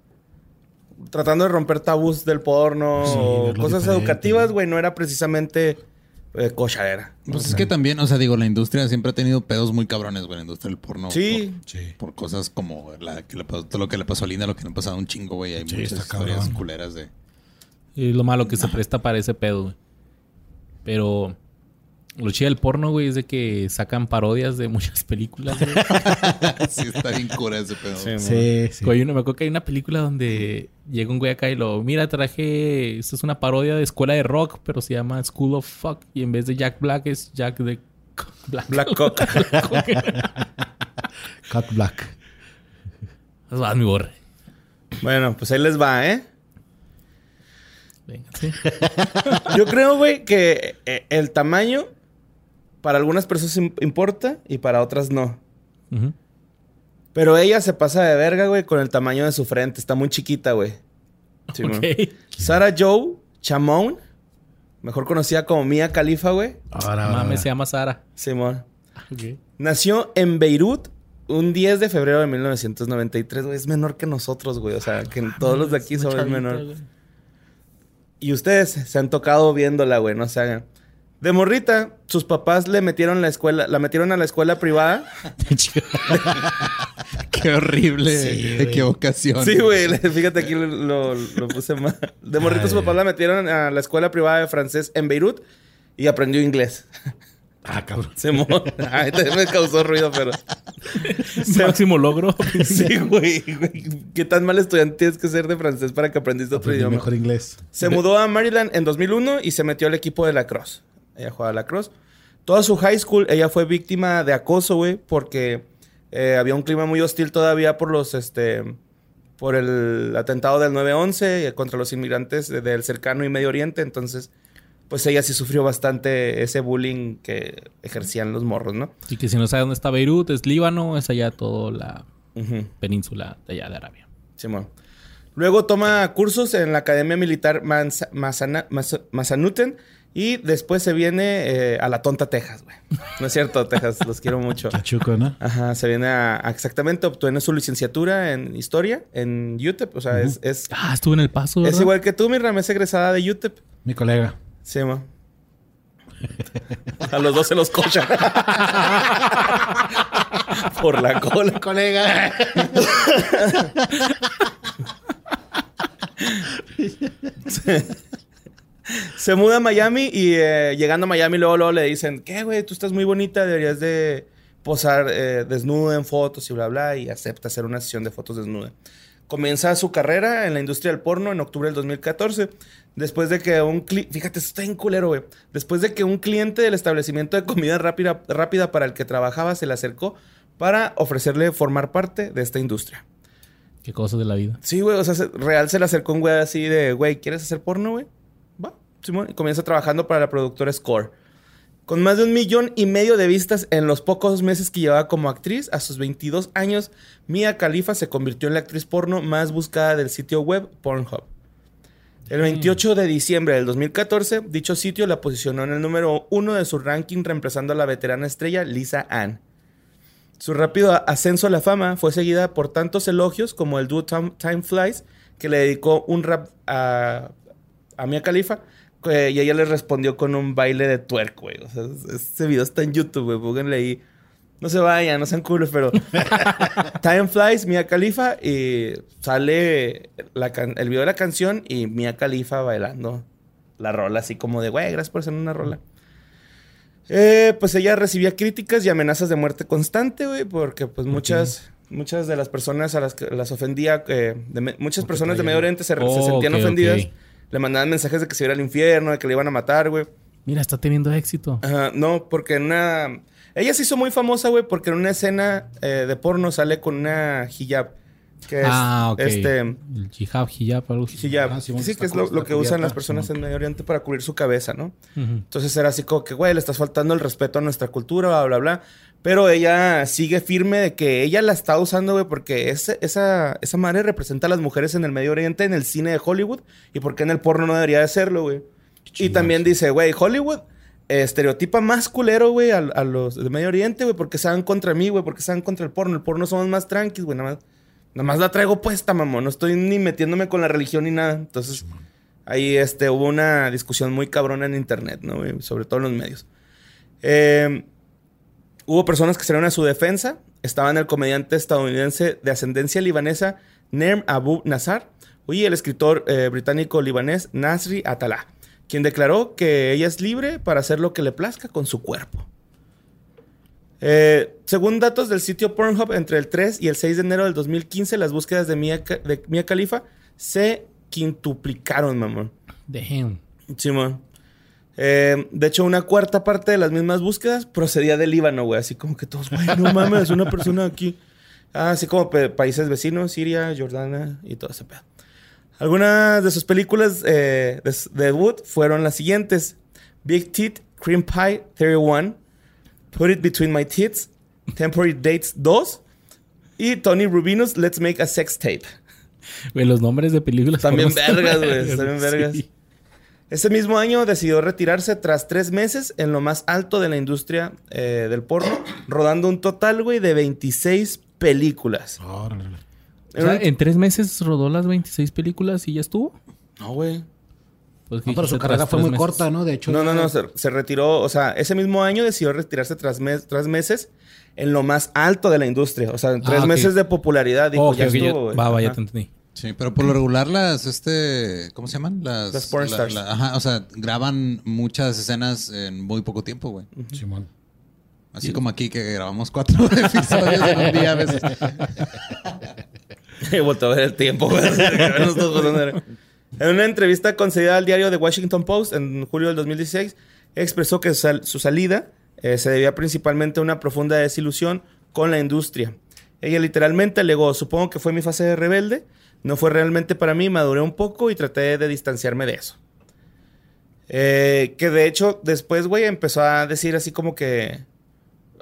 tratando de romper tabús del porno, Sí, o cosas diferente, educativas, güey, no era precisamente eh, cochadera. Pues es que también, o sea, digo, la industria siempre ha tenido pedos muy cabrones, güey, la industria del porno. Sí. Sí. Por, por cosas como la que le pasó- todo lo que le pasó a Linda, lo que le ha pasado a un chingo, güey. Hay Sí, muchas historias cabrón. culeras de... Y lo malo que se presta para ese pedo, güey. Pero lo chido del porno, güey, es de que sacan parodias de muchas películas, güey. sí, está bien cura ese pedo. Sí, Sí, sí. Güey, uno- me acuerdo que hay una película donde llega un güey acá y lo, mira, traje, esto es una parodia de escuela de rock, pero se llama School of Fuck. Y en vez de Jack Black es Jack de Black. Black Cock. Cut Black. Vas, mi borre. bueno, pues ahí les va, ¿eh? Venga, sí. Yo creo, güey, que eh, el tamaño para algunas personas im- importa y para otras no. Pero ella se pasa de verga, güey, con el tamaño de su frente. Está muy chiquita, güey. Sí, Ok. man. Sarah Joe Chamon, mejor conocida como Mia Khalifa, güey. Ahora, Mames, se llama Sara. Simón. Ok. Nació en Beirut un 10 de febrero de 1993, güey. Es menor que nosotros, güey. O sea, que todos los de aquí son Chavita, menor. güey. Y ustedes se han tocado viéndola, güey. No se hagan. De morrita, sus papás le metieron la escuela, la metieron a la escuela privada. Qué horrible Sí, equivocación. Sí, güey, fíjate aquí lo, lo puse mal. De morrita, sus papás la metieron a la escuela privada de francés en Beirut y aprendió inglés. Ah, cabrón. Se mo- Ay, me causó ruido, pero. Máximo logro. Sí, güey, güey. ¿Qué tan mal estudiante tienes que ser de francés para que aprendiste otro Aprendí idioma? mejor inglés. Se mudó a Maryland en 2001 y se metió al equipo de lacrosse. Ella jugaba lacrosse. Toda su high school, ella fue víctima de acoso, güey, porque eh, había un clima muy hostil todavía por los, este, por el atentado del 9-11 contra los inmigrantes de- del cercano y Medio Oriente. Entonces, pues ella sí sufrió bastante ese bullying que ejercían los morros, ¿no? Y que si no sabe dónde está Beirut, es Líbano, es allá toda la península de allá de Arabia. Simón. Luego toma cursos en la Academia Militar Mansa- Masana- Mas- Massanutten y después se viene eh, a la tonta Texas, güey. No es cierto, Texas, los quiero mucho. Pachuco, ¿no? Ajá, se viene a, a exactamente, obtiene su licenciatura en historia en UTEP. O sea, es, es, Ah, estuve en el paso. es ¿verdad? igual que tú, mi es egresada de UTEP. Mi colega. Sí, ma. A los dos se los cocha. Por la cola. Colega. Se muda a Miami y eh, llegando a Miami luego, luego le dicen, ¿qué, güey? Tú estás muy bonita, deberías de posar eh, desnuda en fotos y bla, bla. Y acepta hacer una sesión de fotos desnuda. Comienza su carrera en la industria del porno en octubre del 2014. Después de que un cliente... Fíjate, esto está en culero, güey. Después de que un cliente del establecimiento de comida rápida, rápida para el que trabajaba se le acercó para ofrecerle formar parte de esta industria. Qué cosas de la vida. Sí, güey. O sea, se- real se le acercó un güey así de, güey, ¿quieres hacer porno, güey? Simón. Y comienza trabajando para la productora Score. Con más de un millón y medio de vistas en los pocos meses que llevaba como actriz, a sus 22 años, Mia Khalifa se convirtió en la actriz porno más buscada del sitio web Pornhub. El 28 de diciembre del 2014, dicho sitio la posicionó en el número uno de su ranking, reemplazando a la veterana estrella Lisa Ann. Su rápido ascenso a la fama fue seguida por tantos elogios como el dúo Time, Time Flies, que le dedicó un rap a, a Mia Khalifa, que- y ella le respondió con un baile de twerk, güey. O sea, es- ese video está en YouTube, güey. Pónganle ahí. No se vayan, no sean culos, pero... Time Flies, Mia Khalifa, y sale la can- el video de la canción y Mia Khalifa bailando la rola, así como de, güey, gracias por hacer una rola. Eh, pues ella recibía críticas y amenazas de muerte constante, güey, porque pues muchas, muchas de las personas a las que las ofendía, eh, de muchas personas de Medio Oriente se, se Oh, sentían ok, ofendidas. Le mandaban mensajes de que se iba al infierno, de que le iban a matar, güey. Mira, está teniendo éxito. Ajá, no, porque en una... Ella se hizo muy famosa, güey, porque en una escena eh, de porno sale con una hijab. Que es, ah, ok. este, El hijab, hijab, algo así. hijab. Ah, sí, que es lo, que usan las personas en Medio Oriente para cubrir su cabeza, ¿no? Entonces era así como que, güey, le estás faltando el respeto a nuestra cultura, bla, bla, bla. Pero ella sigue firme de que ella la está usando, güey, porque ese- esa, esa madre representa a las mujeres en el Medio Oriente, en el cine de Hollywood, y porque en el porno no debería de serlo, güey. Y también dice, güey, Hollywood eh, estereotipa más culero, güey, a, a los de Medio Oriente, güey, porque se van contra mí, güey, porque se van contra el porno. El porno somos más tranquis, güey, nada más. Nada más la traigo puesta, mamón. No estoy ni metiéndome con la religión ni nada. Entonces, ahí este, hubo una discusión muy cabrona en internet, ¿no? güey? Sobre todo en los medios. Eh, hubo personas que salieron a su defensa. Estaban el comediante estadounidense de ascendencia libanesa, Nerm Abu Nazar, y el escritor eh, británico libanés Nasri Atallah, quien declaró que ella es libre para hacer lo que le plazca con su cuerpo. Eh, según datos del sitio Pornhub, entre el 3 y el 6 de enero del 2015, las búsquedas de Mia, de Mia Khalifa se quintuplicaron, mamón. Damn. Simón. Eh, de hecho, una cuarta parte de las mismas búsquedas procedía del Líbano, güey. Así como que todos, güey, no mames, una persona aquí. Ah, así como países vecinos, Siria, Jordania y todo ese pedo. Algunas de sus películas eh, de, de debut fueron las siguientes: Big Teeth, Cream Pie 31, Put It Between My Teeth, Temporary Dates 2 y Tony Rubino's Let's Make a Sex Tape. Güey, los nombres de películas. También vergas, güey. Están bien vergas. Sí. Ese mismo año decidió retirarse tras tres meses en lo más alto de la industria eh, del porno, rodando un total, güey, de 26 películas. Órale. O sea, en tres meses rodó las 26 películas y ya estuvo. No, güey. Pues, ¿qué No, pero su carrera fue muy meses. corta, ¿no? De hecho. No, no, no, se, se retiró, o sea, ese mismo año decidió retirarse tras, mes- tras meses en lo más alto de la industria. O sea, en tres Ah, meses de popularidad. Dijo, Oh, ya ok, ya- estuvo, güey. Va, va, ya te entendí. Sí, pero por lo regular las, este, ¿cómo se llaman? Las, Las porn la- stars. la- ajá, o sea, graban muchas escenas en muy poco tiempo, güey. Simón. Así como aquí que grabamos cuatro episodios en un día a veces. Y volteó a ver el tiempo. En una entrevista concedida al diario The Washington Post en julio del 2016, expresó que sal- su salida eh, se debía principalmente a una profunda desilusión con la industria. Ella literalmente alegó, supongo que fue mi fase de rebelde, no fue realmente para mí, maduré un poco y traté de distanciarme de eso. Eh, que de hecho después, güey, empezó a decir así como que...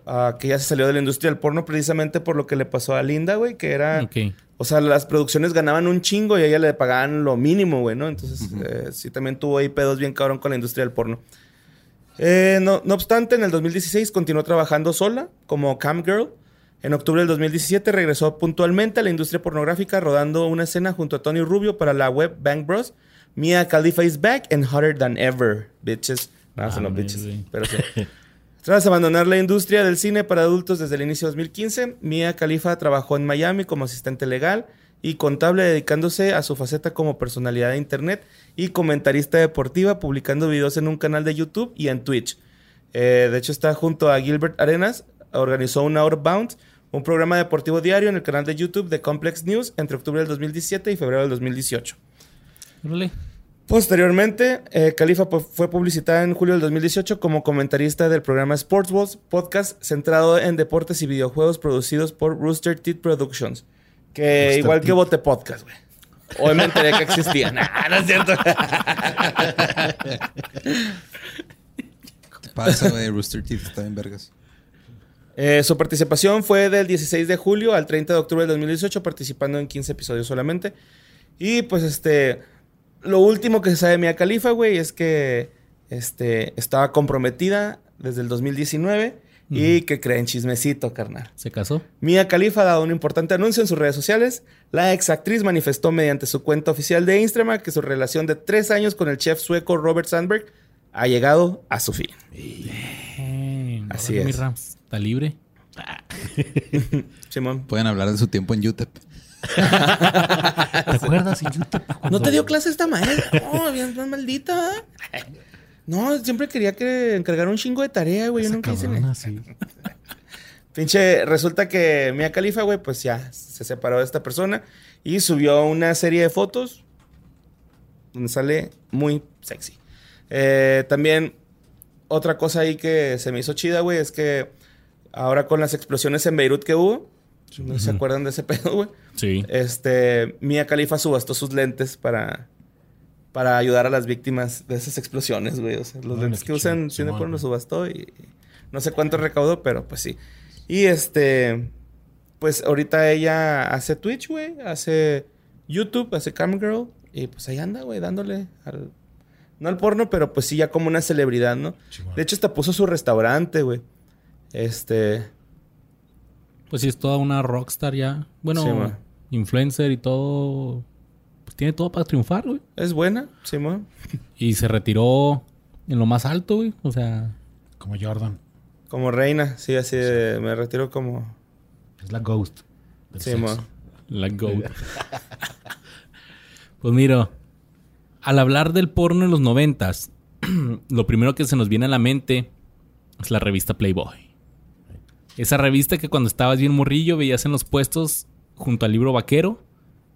ah, que ya se salió de la industria del porno precisamente por lo que le pasó a Linda, güey, que era... Ok. O sea, las producciones ganaban un chingo y a ella le pagaban lo mínimo, güey, ¿no? Entonces, eh, sí, también tuvo ahí pedos bien cabrón con la industria del porno. Eh, no, no obstante, en el 2016 continuó trabajando sola como cam girl. En octubre del 2017 regresó puntualmente a la industria pornográfica rodando una escena junto a Tony Rubio para la web Bang Bros. Mia Khalifa is back and hotter than ever, bitches. No, son Mames, bitches, pero sí. Tras abandonar la industria del cine para adultos desde el inicio de 2015, Mia Khalifa trabajó en Miami como asistente legal y contable dedicándose a su faceta como personalidad de internet y comentarista deportiva, publicando videos en un canal de YouTube y en Twitch. Eh, de hecho, está junto a Gilbert Arenas, organizó un Outbound, un programa deportivo diario en el canal de YouTube de Complex News entre octubre del 2017 y febrero del 2018. Órale. Posteriormente, eh, Khalifa pu- fue publicitada en julio del 2018 como comentarista del programa Sports Wars, podcast centrado en deportes y videojuegos producidos por Rooster Teeth Productions. Que Rooster igual que. Bote Podcast, güey. Hoy me enteré que existían. Nah, no es cierto. Pasa, güey, Rooster Teeth está en vergas. Eh, su participación fue del 16 de julio al 30 de octubre del 2018, participando en 15 episodios solamente. Y pues este, lo último que se sabe de Mia Khalifa, güey, es que este, estaba comprometida desde el 2019 y que cree en chismecito, carnal. ¿Se casó? Mia Khalifa ha dado un importante anuncio en sus redes sociales. La ex actriz manifestó mediante su cuenta oficial de Instagram que su relación de tres años con el chef sueco Robert Sandberg ha llegado a su fin. Así mi es. Rams. ¿Está libre? Simón. Pueden hablar de su tiempo en UTEP. ¿Te acuerdas? En YouTube, ¿No te dio clase esta maestra? No, bien más maldita. No, siempre quería que encargar un chingo de tarea, güey. Yo nunca hice sí. Pinche, resulta que Mia Khalifa, güey, pues ya se separó de esta persona y subió una serie de fotos donde sale muy sexy. Eh, también, otra cosa ahí que se me hizo chida, güey, es que ahora con las explosiones en Beirut que hubo, ¿no se acuerdan de ese pedo, güey? Sí. Este, Mia Khalifa subastó sus lentes para, para ayudar a las víctimas de esas explosiones, güey. O sea, los lentes que usan Simón, porno los subastó y no sé cuánto recaudó, pero pues sí. Y este, pues ahorita ella hace Twitch, güey, hace YouTube, hace Camgirl y pues ahí anda, güey, dándole al... No al porno, pero pues sí ya como una celebridad, ¿no? De hecho, hasta puso su restaurante, güey. Este... Pues sí, es toda una rockstar ya. Bueno, Sí, influencer y todo. Pues tiene todo para triunfar, güey. Es buena, Simón. Y se retiró en lo más alto, güey. O sea, Como Jordan. Como reina, sí, así de- me retiro como... Es la ghost. del Sí, sexo. mo. la GOAT. pues mira, al hablar del porno en los noventas, lo primero que se nos viene a la mente es la revista Playboy. Esa revista que cuando estabas bien morrillo veías en los puestos junto al libro vaquero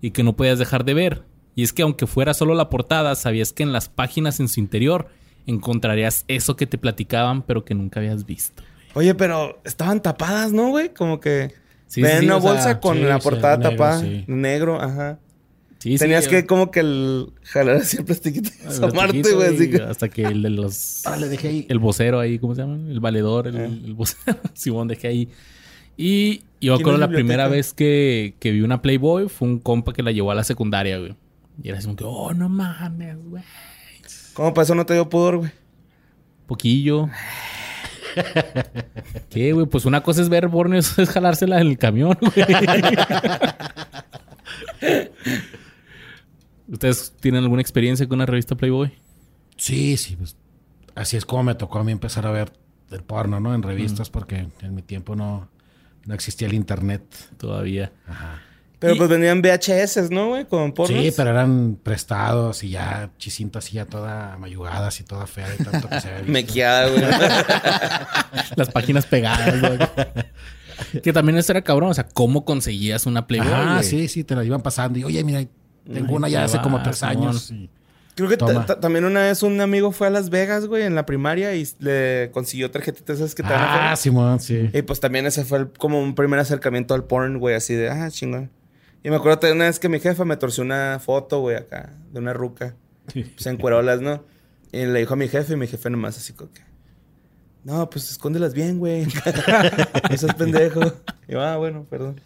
y que no podías dejar de ver. Y es que aunque fuera solo la portada, sabías que en las páginas en su interior encontrarías eso que te platicaban pero que nunca habías visto. Oye, pero estaban tapadas, ¿no, güey? Como que... Sí, Ven sí, sí, una sea, bolsa con sí, la sí, portada negro, tapada. sí. Negro, ajá. Sí, sí, Tenías yo- que como que el jalar así el plastiquito y Ah, asomarte, güey. Así que... Hasta que el de los... Ah, le dejé ahí. El vocero ahí, ¿cómo se llama? El valedor, el, Eh. el vocero. Simón, dejé ahí. Y yo ¿Quién acuerdo la primera vez que, que vi una Playboy fue un compa que la llevó a la secundaria, güey. Y era así como que, oh, no mames, güey. ¿Cómo pasó? ¿No te dio pudor, güey? Poquillo. ¿Qué, güey? Pues una cosa es ver eso es jalársela en el camión, güey. ¿Ustedes tienen alguna experiencia con una revista Playboy? Sí, sí, pues así es como me tocó a mí empezar a ver el porno, ¿no? En revistas, porque en mi tiempo no, no existía el internet. Todavía. Pero Y- pues venían VHS, ¿no, güey? Con pornos. Sí, pero eran prestados y ya chicinta así ya toda mayugada, así toda fea de tanto que se había visto. Mequeada, güey. Las páginas pegadas, güey. que también eso era cabrón. O sea, ¿cómo conseguías una Playboy? Ah, sí, sí, te la iban pasando. Y oye, mira, tengo una ya hace como tres años. y- Creo que también una vez un amigo fue a Las Vegas, güey, en la primaria y le consiguió tarjetitas esas que te Ah. Simón, sí. Y pues también ese fue el- como un primer acercamiento al porn, güey, así de, ah, chingón. Y me acuerdo también una vez que mi jefa me torció una foto, güey, acá, de una ruca. Pues en cuerolas, ¿no? Y le dijo a mi jefe y mi jefe nomás así como que... No, pues escóndelas bien, güey. no seas pendejo. Y yo, ah, bueno, perdón.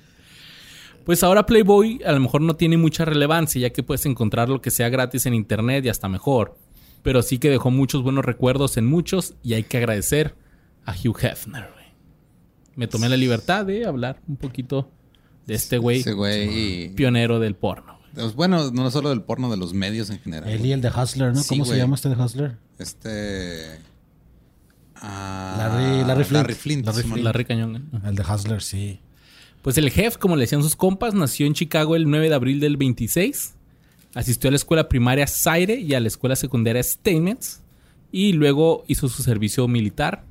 Pues ahora Playboy a lo mejor no tiene mucha relevancia, ya que puedes encontrar lo que sea gratis en internet y hasta mejor. Pero sí que dejó muchos buenos recuerdos en muchos y hay que agradecer a Hugh Hefner, güey. Me tomé la libertad de hablar un poquito de este güey pionero del porno. pues, Bueno, no solo del porno, de los medios en general. Él y el de Hustler, ¿no? Sí, ¿Cómo se llama este de Hustler? Este. ah, Larry- Larry Flint. Larry Flint. Larry Simón. Flint. Larry Cañón. güey. El de Hustler, sí. Pues el Jef, como le decían sus compas, nació en Chicago el 9 de abril del 26. Asistió a la escuela primaria Zaire y a la escuela secundaria Statements. Y luego hizo su servicio militar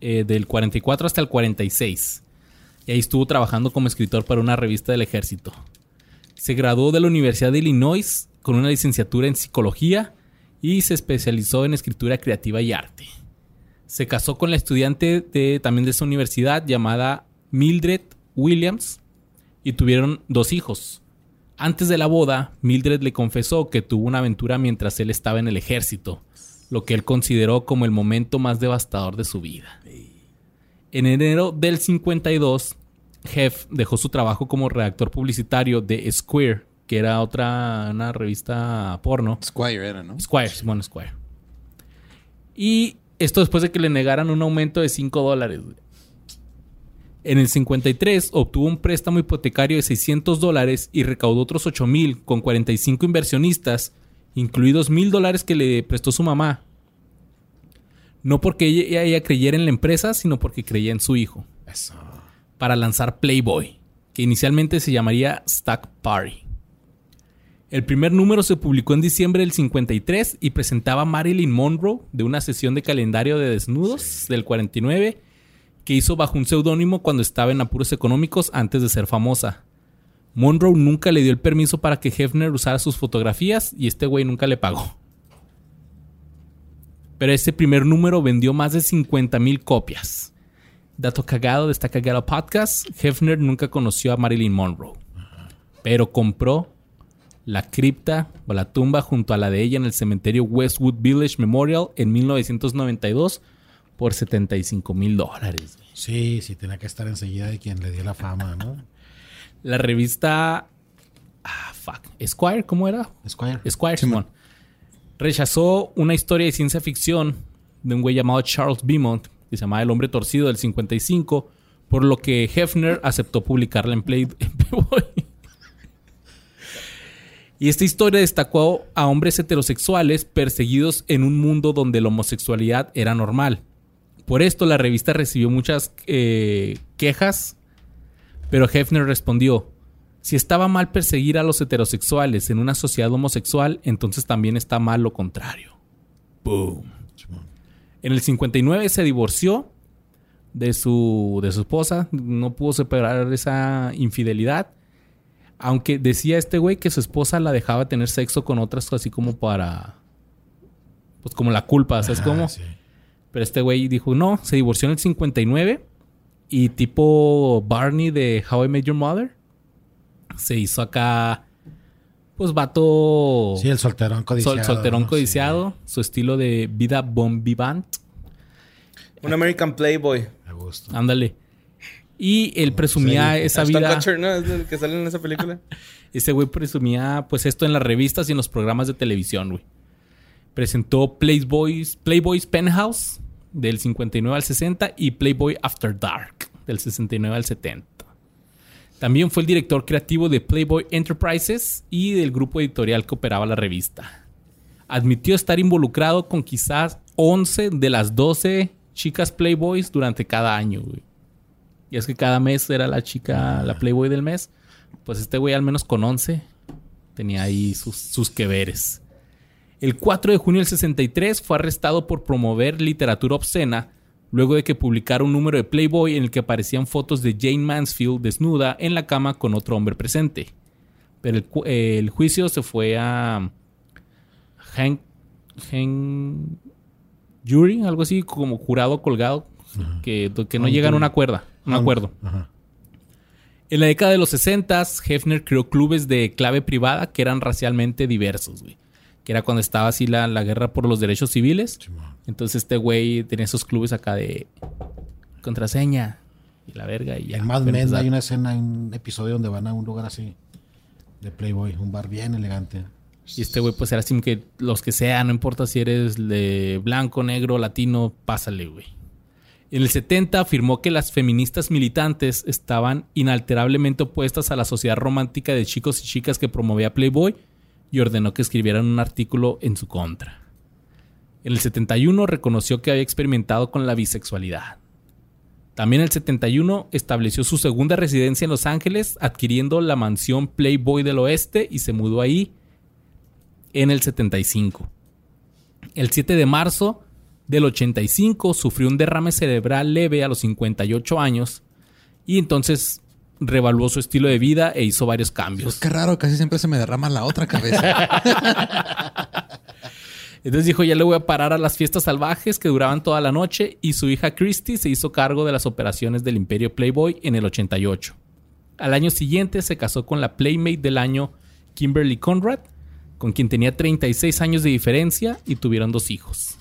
eh, del 44 hasta el 46. Y ahí estuvo trabajando como escritor para una revista del ejército. Se graduó de la Universidad de Illinois con una licenciatura en psicología y se especializó en escritura creativa y arte. Se casó con la estudiante de, también de esa universidad llamada Mildred Williams y tuvieron dos hijos. Antes de la boda, Mildred le confesó que tuvo una aventura mientras él estaba en el ejército, lo que él consideró como el momento más devastador de su vida. En enero del 52, Jeff dejó su trabajo como redactor publicitario de Square, que era otra una revista porno. Squire era, ¿no? Squire, Simón Squire. Y esto después de que le negaran un aumento de 5 dólares. En el 53 obtuvo un préstamo hipotecario de 600 dólares y recaudó otros 8 mil con 45 inversionistas, incluidos mil dólares que le prestó su mamá. No porque ella, ella creyera en la empresa, sino porque creía en su hijo. Eso. Para lanzar Playboy, que inicialmente se llamaría Stack Party. El primer número se publicó en diciembre del 53 y presentaba a Marilyn Monroe de una sesión de calendario de desnudos del 49 que hizo bajo un seudónimo cuando estaba en apuros económicos antes de ser famosa. Monroe nunca le dio el permiso para que Hefner usara sus fotografías y este güey nunca le pagó. Pero ese primer número vendió más de 50 mil copias. Dato cagado de esta cagada podcast, Hefner nunca conoció a Marilyn Monroe, pero compró la cripta o la tumba junto a la de ella en el cementerio Westwood Village Memorial en 1992 por 75 mil dólares. Sí, sí, tenía que estar enseguida de quien le dio la fama, ¿no? La revista... Ah, fuck. Esquire, ¿cómo era? Squire. Squire, Simón. Rechazó una historia de ciencia ficción de un güey llamado Charles Beaumont, que se llamaba El Hombre Torcido del 55, por lo que Hefner aceptó publicarla en Playboy. y esta historia destacó a hombres heterosexuales perseguidos en un mundo donde la homosexualidad era normal. Por esto la revista recibió muchas eh, quejas, pero Hefner respondió, si estaba mal perseguir a los heterosexuales en una sociedad homosexual, entonces también está mal lo contrario. Boom. En el 59 se divorció de su, de su esposa, no pudo superar esa infidelidad. Aunque decía este güey que su esposa la dejaba tener sexo con otras así como para... Pues como la culpa, ¿sabes Ah, cómo? sí. Pero este güey dijo, no, se divorció en el 59 y tipo Barney de How I Met Your Mother se hizo acá, pues vato... Sí, el solterón codiciado. sol- solterón ¿no? codiciado, su estilo de vida bon vivant, Un American Playboy. Sí, a gusto. ándale. Y él presumía Sí. esa Ashton vida... Kutcher, ¿no? Es el que sale en esa película. Ese güey presumía pues esto en las revistas y en los programas de televisión, güey. Presentó Playboys, Playboys Penthouse del 59 al 60 y Playboy After Dark del 69 al 70. También fue el director creativo de Playboy Enterprises y del grupo editorial que operaba la revista. admitió estar involucrado con quizás 11 de las 12 chicas Playboys durante cada año. Y es que cada mes era la chica, la Playboy del mes. Pues este güey al menos con 11 tenía ahí sus, sus que veres. El 4 de junio del 63 fue arrestado por promover literatura obscena luego de que publicara un número de Playboy en el que aparecían fotos de Jane Mansfield desnuda en la cama con otro hombre presente. Pero el, eh, el juicio se fue a Hank, Hank Jury, algo así como jurado colgado, que, que no llegan a un jury. acuerdo. Un acuerdo. Ajá. En la década de los 60, Hefner creó clubes de clave privada que eran racialmente diversos, güey. Que era cuando estaba así la, la guerra por los derechos civiles. Entonces este güey tenía esos clubes acá de contraseña y la verga y ya. En Mad Men hay una escena, hay un episodio donde van a un lugar así de Playboy, un bar bien elegante. Y este güey pues era así que los que sean, no importa si eres de blanco, negro, latino, pásale, güey. En el 70 afirmó que las feministas militantes estaban inalterablemente opuestas a la sociedad romántica de chicos y chicas que promovía Playboy y ordenó que escribieran un artículo en su contra. En el 71 reconoció que había experimentado con la bisexualidad. También en el 71 estableció su segunda residencia en Los Ángeles, adquiriendo la mansión Playboy del Oeste y se mudó ahí en el 75. El 7 de marzo del 85 sufrió un derrame cerebral leve a los 58 años y entonces revaluó su estilo de vida e hizo varios Pues cambios. qué raro, casi siempre se me derrama la otra cabeza. Entonces dijo, ya le voy a parar a las fiestas salvajes que duraban toda la noche y su hija Christy se hizo cargo de las operaciones del Imperio Playboy en el 88. Al año siguiente se casó con la Playmate del año Kimberly Conrad, con quien tenía 36 años de diferencia y tuvieron dos hijos.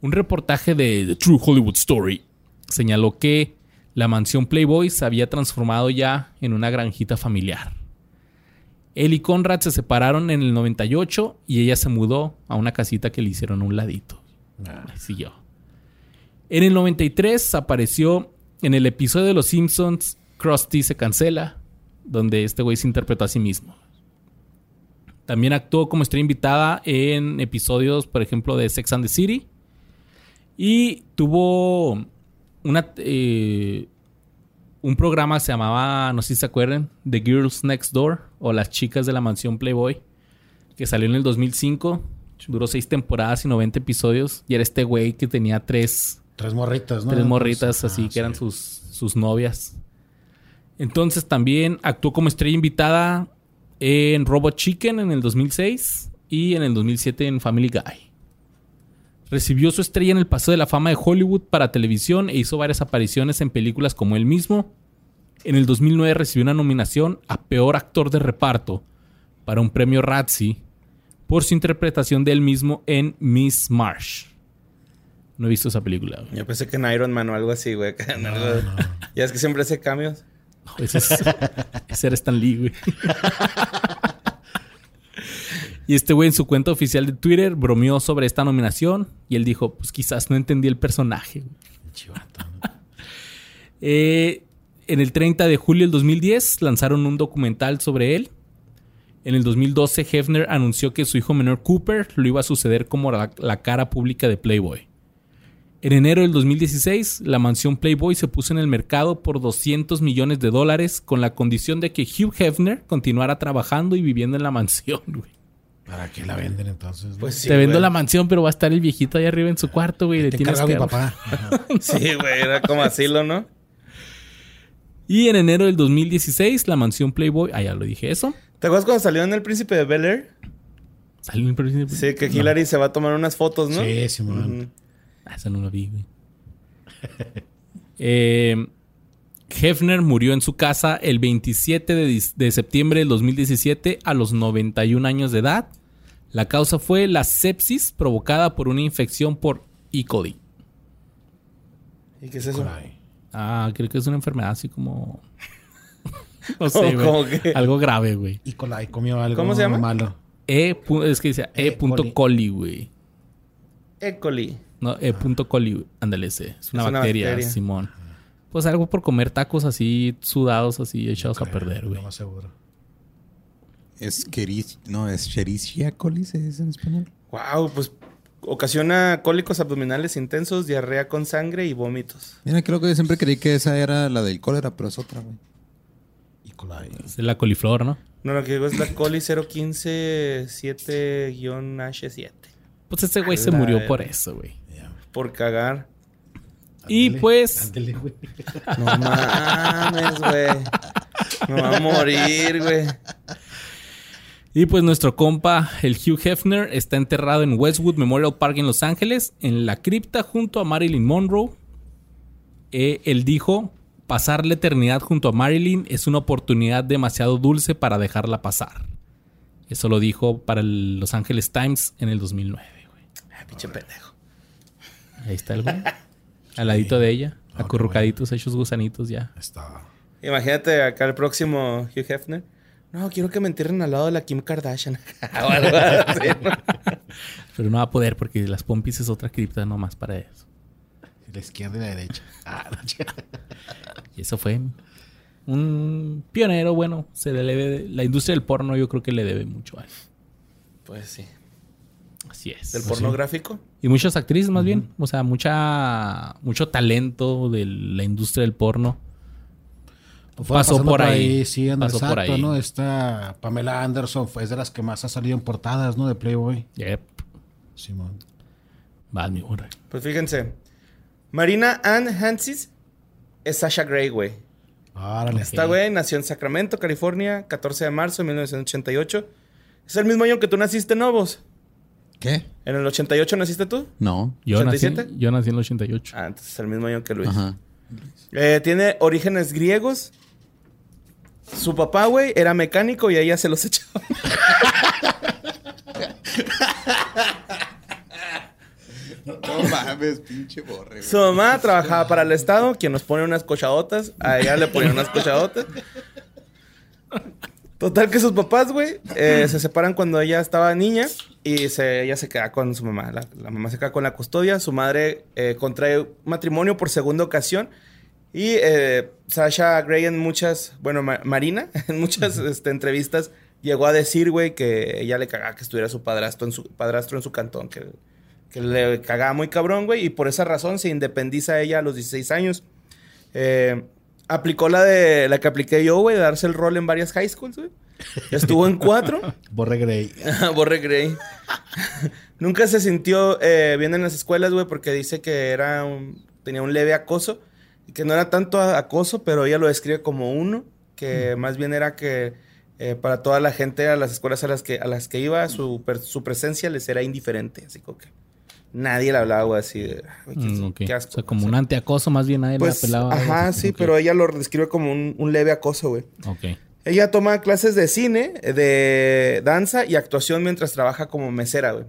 Un reportaje de The True Hollywood Story señaló que la mansión Playboy se había transformado ya en una granjita familiar. Él y Conrad se separaron en el 98 y ella se mudó a una casita que le hicieron a un ladito. Ahí siguió. En el 93 apareció en el episodio de Los Simpsons Krusty se cancela, donde este güey se interpretó a sí mismo. También actuó como estrella invitada en episodios, por ejemplo, de Sex and the City. Y tuvo una, eh, un programa que se llamaba, no sé si se acuerdan, The Girls Next Door o Las Chicas de la Mansión Playboy, que salió en el 2005. Duró seis temporadas y 90 episodios. Y era este güey que tenía tres, Tres morritas, ¿no? tres morritas Pues, así que eran sus, sus novias. Entonces también actuó como estrella invitada en Robot Chicken en el 2006 y en el 2007 en Family Guy. Recibió su estrella en el Paseo de la Fama de Hollywood para televisión e hizo varias apariciones en películas como él mismo. En el 2009 recibió una nominación a Peor Actor de Reparto para un premio Razzie por su interpretación de él mismo en Miss Marsh. No he visto esa película. güey. Yo pensé que en Iron Man o algo así, güey. Ya es que siempre hace cambios. No, ese, es, ese era Stan Lee, güey. y este güey en su cuenta oficial de Twitter bromeó sobre esta nominación y él dijo, pues quizás no entendí el personaje. Chivato. Eh, en el 30 de julio del 2010 lanzaron un documental sobre él. En el 2012 Hefner anunció que su hijo menor Cooper lo iba a suceder como la, la cara pública de Playboy. En enero del 2016, la mansión Playboy se puso en el mercado por 200 millones de dólares con la condición de que Hugh Hefner continuara trabajando y viviendo en la mansión. güey. ¿Para qué la venden entonces? Pues sí. Te vendo güey. la mansión, pero va a estar el viejito ahí arriba en su cuarto, güey. le Te tienes encarga mi que- papá. Sí, güey. Era como asilo, ¿no? Y en enero del 2016, la mansión Playboy, ah, ya lo dije eso. ¿Te acuerdas cuando salió en El Príncipe de Bel Air? Salió en el Sí, que Hillary se va a tomar unas fotos, ¿no? Sí, Simón. Ujú. Ah, eso no lo vi, güey. Eh, Hefner murió en su casa el 27 de, de septiembre del 2017 a los 91 años de edad. La causa fue la sepsis provocada por una infección por E. coli. ¿Y qué es eso? Ay. Ah, creo que es una enfermedad así como... no ¿Cómo- sé, güey. Algo grave, güey. Y Colai comió algo ¿Cómo se llama? malo. E. Es que dice E. E. coli. coli, güey. E. coli. No, E. coli, güey. ándale ese. Es una, Es una bacteria. Simón. Pues algo por comer tacos así sudados, así echados a Creo, perder, güey. Lo más seguro. Escherichia, no, Escherichia coli se dice en español. Wow, pues ocasiona cólicos abdominales intensos, diarrea con sangre y vómitos. Mira, creo que yo siempre creí que esa era la del cólera, pero es otra, güey. Y coli. Es la coliflor, ¿no? No, lo que digo es la coli 015 7-H7. Pues ese güey se murió por eso, güey. Por cagar. Y pues, ándele, güey. No mames, güey. Me va a morir, güey. Y pues nuestro compa, el Hugh Hefner, está enterrado en Westwood Memorial Park en Los Ángeles, en la cripta junto a Marilyn Monroe. Eh, él dijo, pasar la eternidad junto a Marilyn es una oportunidad demasiado dulce para dejarla pasar. Eso lo dijo para el Los Angeles Times en el 2009, güey. Ah, pinche pendejo. Ahí está el güey. Al ladito de ella, acurrucaditos, hechos gusanitos ya. Está. Imagínate acá el próximo Hugh Hefner. No, quiero que me entierren al lado de la Kim Kardashian. ¿no? Pero no va a poder porque las pompis es otra cripta nomás para eso. La izquierda y la derecha. Ah, no, chica. Y eso fue un pionero, bueno, se le debe, la industria del porno yo creo que le debe mucho a él. Pues sí. Así es. ¿Del pornográfico? Y muchas actrices más bien, o sea, mucha mucho talento de la industria del porno. Pues Pasó por ahí. Sí, anda, Pasó por exacto, ahí. ¿no? Esta Pamela Anderson fue de las que más ha salido en portadas, ¿no? De Playboy. Yep. Simón. Vas, mi burra. Pues fíjense. Marina Ann Hansis es Sasha Grey, güey. Árale. Esta güey nació en Sacramento, California, 14 de marzo de 1988. Es el mismo año que tú naciste, Novos. ¿Qué? ¿En el 88 naciste tú? No. Yo nací, ¿87? yo nací en el 88. Ah, entonces es el mismo año que Luis. Ajá. Eh, tiene orígenes griegos. Su papá, güey, era mecánico y a ella se los echaba. No mames, pinche borre. Su mamá trabajaba para el Estado, quien nos pone unas cochadotas. A ella le ponían unas cochadotas. Total que sus papás, güey, eh, se separan cuando ella estaba niña y se, ella se queda con su mamá. La, la mamá se queda con la custodia. Su madre eh, contrae matrimonio por segunda ocasión. Y eh, Sasha Grey en muchas, bueno, Ma- Marina, en muchas este, entrevistas llegó a decir, güey, que ella le cagaba que estuviera su padrastro en su, padrastro en su cantón, que, que le cagaba muy cabrón, güey, y por esa razón se independiza ella a los 16 años. Eh, aplicó la de la que apliqué yo, güey, de darse el rol en varias high schools, güey. Estuvo en cuatro. Borre Grey. Borre Grey. Nunca se sintió eh, bien en las escuelas, güey, porque dice que era un- tenía un leve acoso. Que no era tanto acoso, pero ella lo describe como uno. Que más bien era que eh, para toda la gente a las escuelas a las que, a las que iba, su, presencia les era indiferente. Así como que nadie le hablaba, así de... "Ay, qué, Mm, qué asco". O sea, como un antiacoso más bien nadie Pues, la pelaba. algo ajá, así. sí, pero ella lo describe como un, un leve acoso, güey. Ok. Ella toma clases de cine, de danza y actuación mientras trabaja como mesera, güey.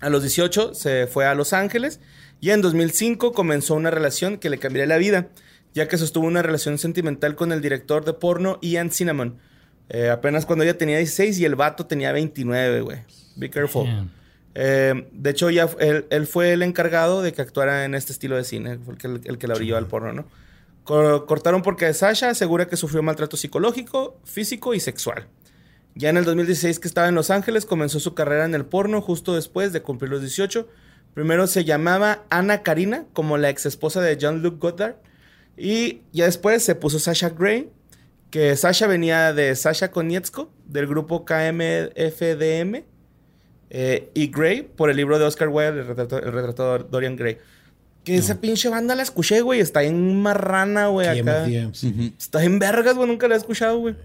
A los 18 se fue a Los Ángeles y en 2005 comenzó una relación que le cambiaría la vida, ya que sostuvo una relación sentimental con el director de porno Ian Cinnamon. Eh, apenas cuando ella tenía 16 y el vato tenía 29, güey. Be careful. Eh, de hecho, ya él, él fue el encargado de que actuara en este estilo de cine, fue el que, el que la brilló al porno, ¿no? Co- cortaron porque Sasha asegura que sufrió maltrato psicológico, físico y sexual. Ya en el 2016 que estaba en Los Ángeles comenzó su carrera en el porno justo después de cumplir los 18. Primero se llamaba Ana Karina, como la ex esposa de John Luke Goddard. Y ya después se puso Sasha Gray, que Sasha venía de Sasha Konietzko, del grupo KMFDM. eh, y Gray, por el libro de Oscar Wilde, el retrato, el retrato de Dorian Gray. Que esa pinche banda la escuché, güey. Está en marrana, güey, acá. Sí. Está en vergas, güey. Nunca la he escuchado, güey.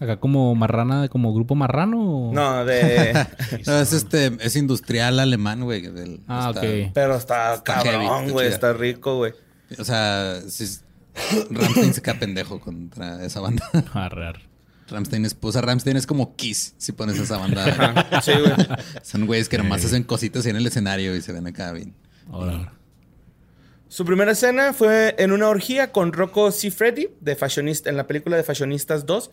Acá como marrana, como grupo marrano. o- No, de... No, es este, es industrial alemán, güey. del- Ah, está- ok. Pero está, cabrón, güey. Está rico, güey. O sea, es- Ramstein se queda pendejo contra esa banda. Arre. Ramstein es, o sea, Ramstein es como Kiss, si pones esa banda. Sí, güey. Son güeyes que nomás hacen cositas ahí en el escenario y se ven acá bien. Ahora, ahora. Su primera escena fue en una orgía con Rocco Siffredi de Fashionista, en la película de Fashionistas 2.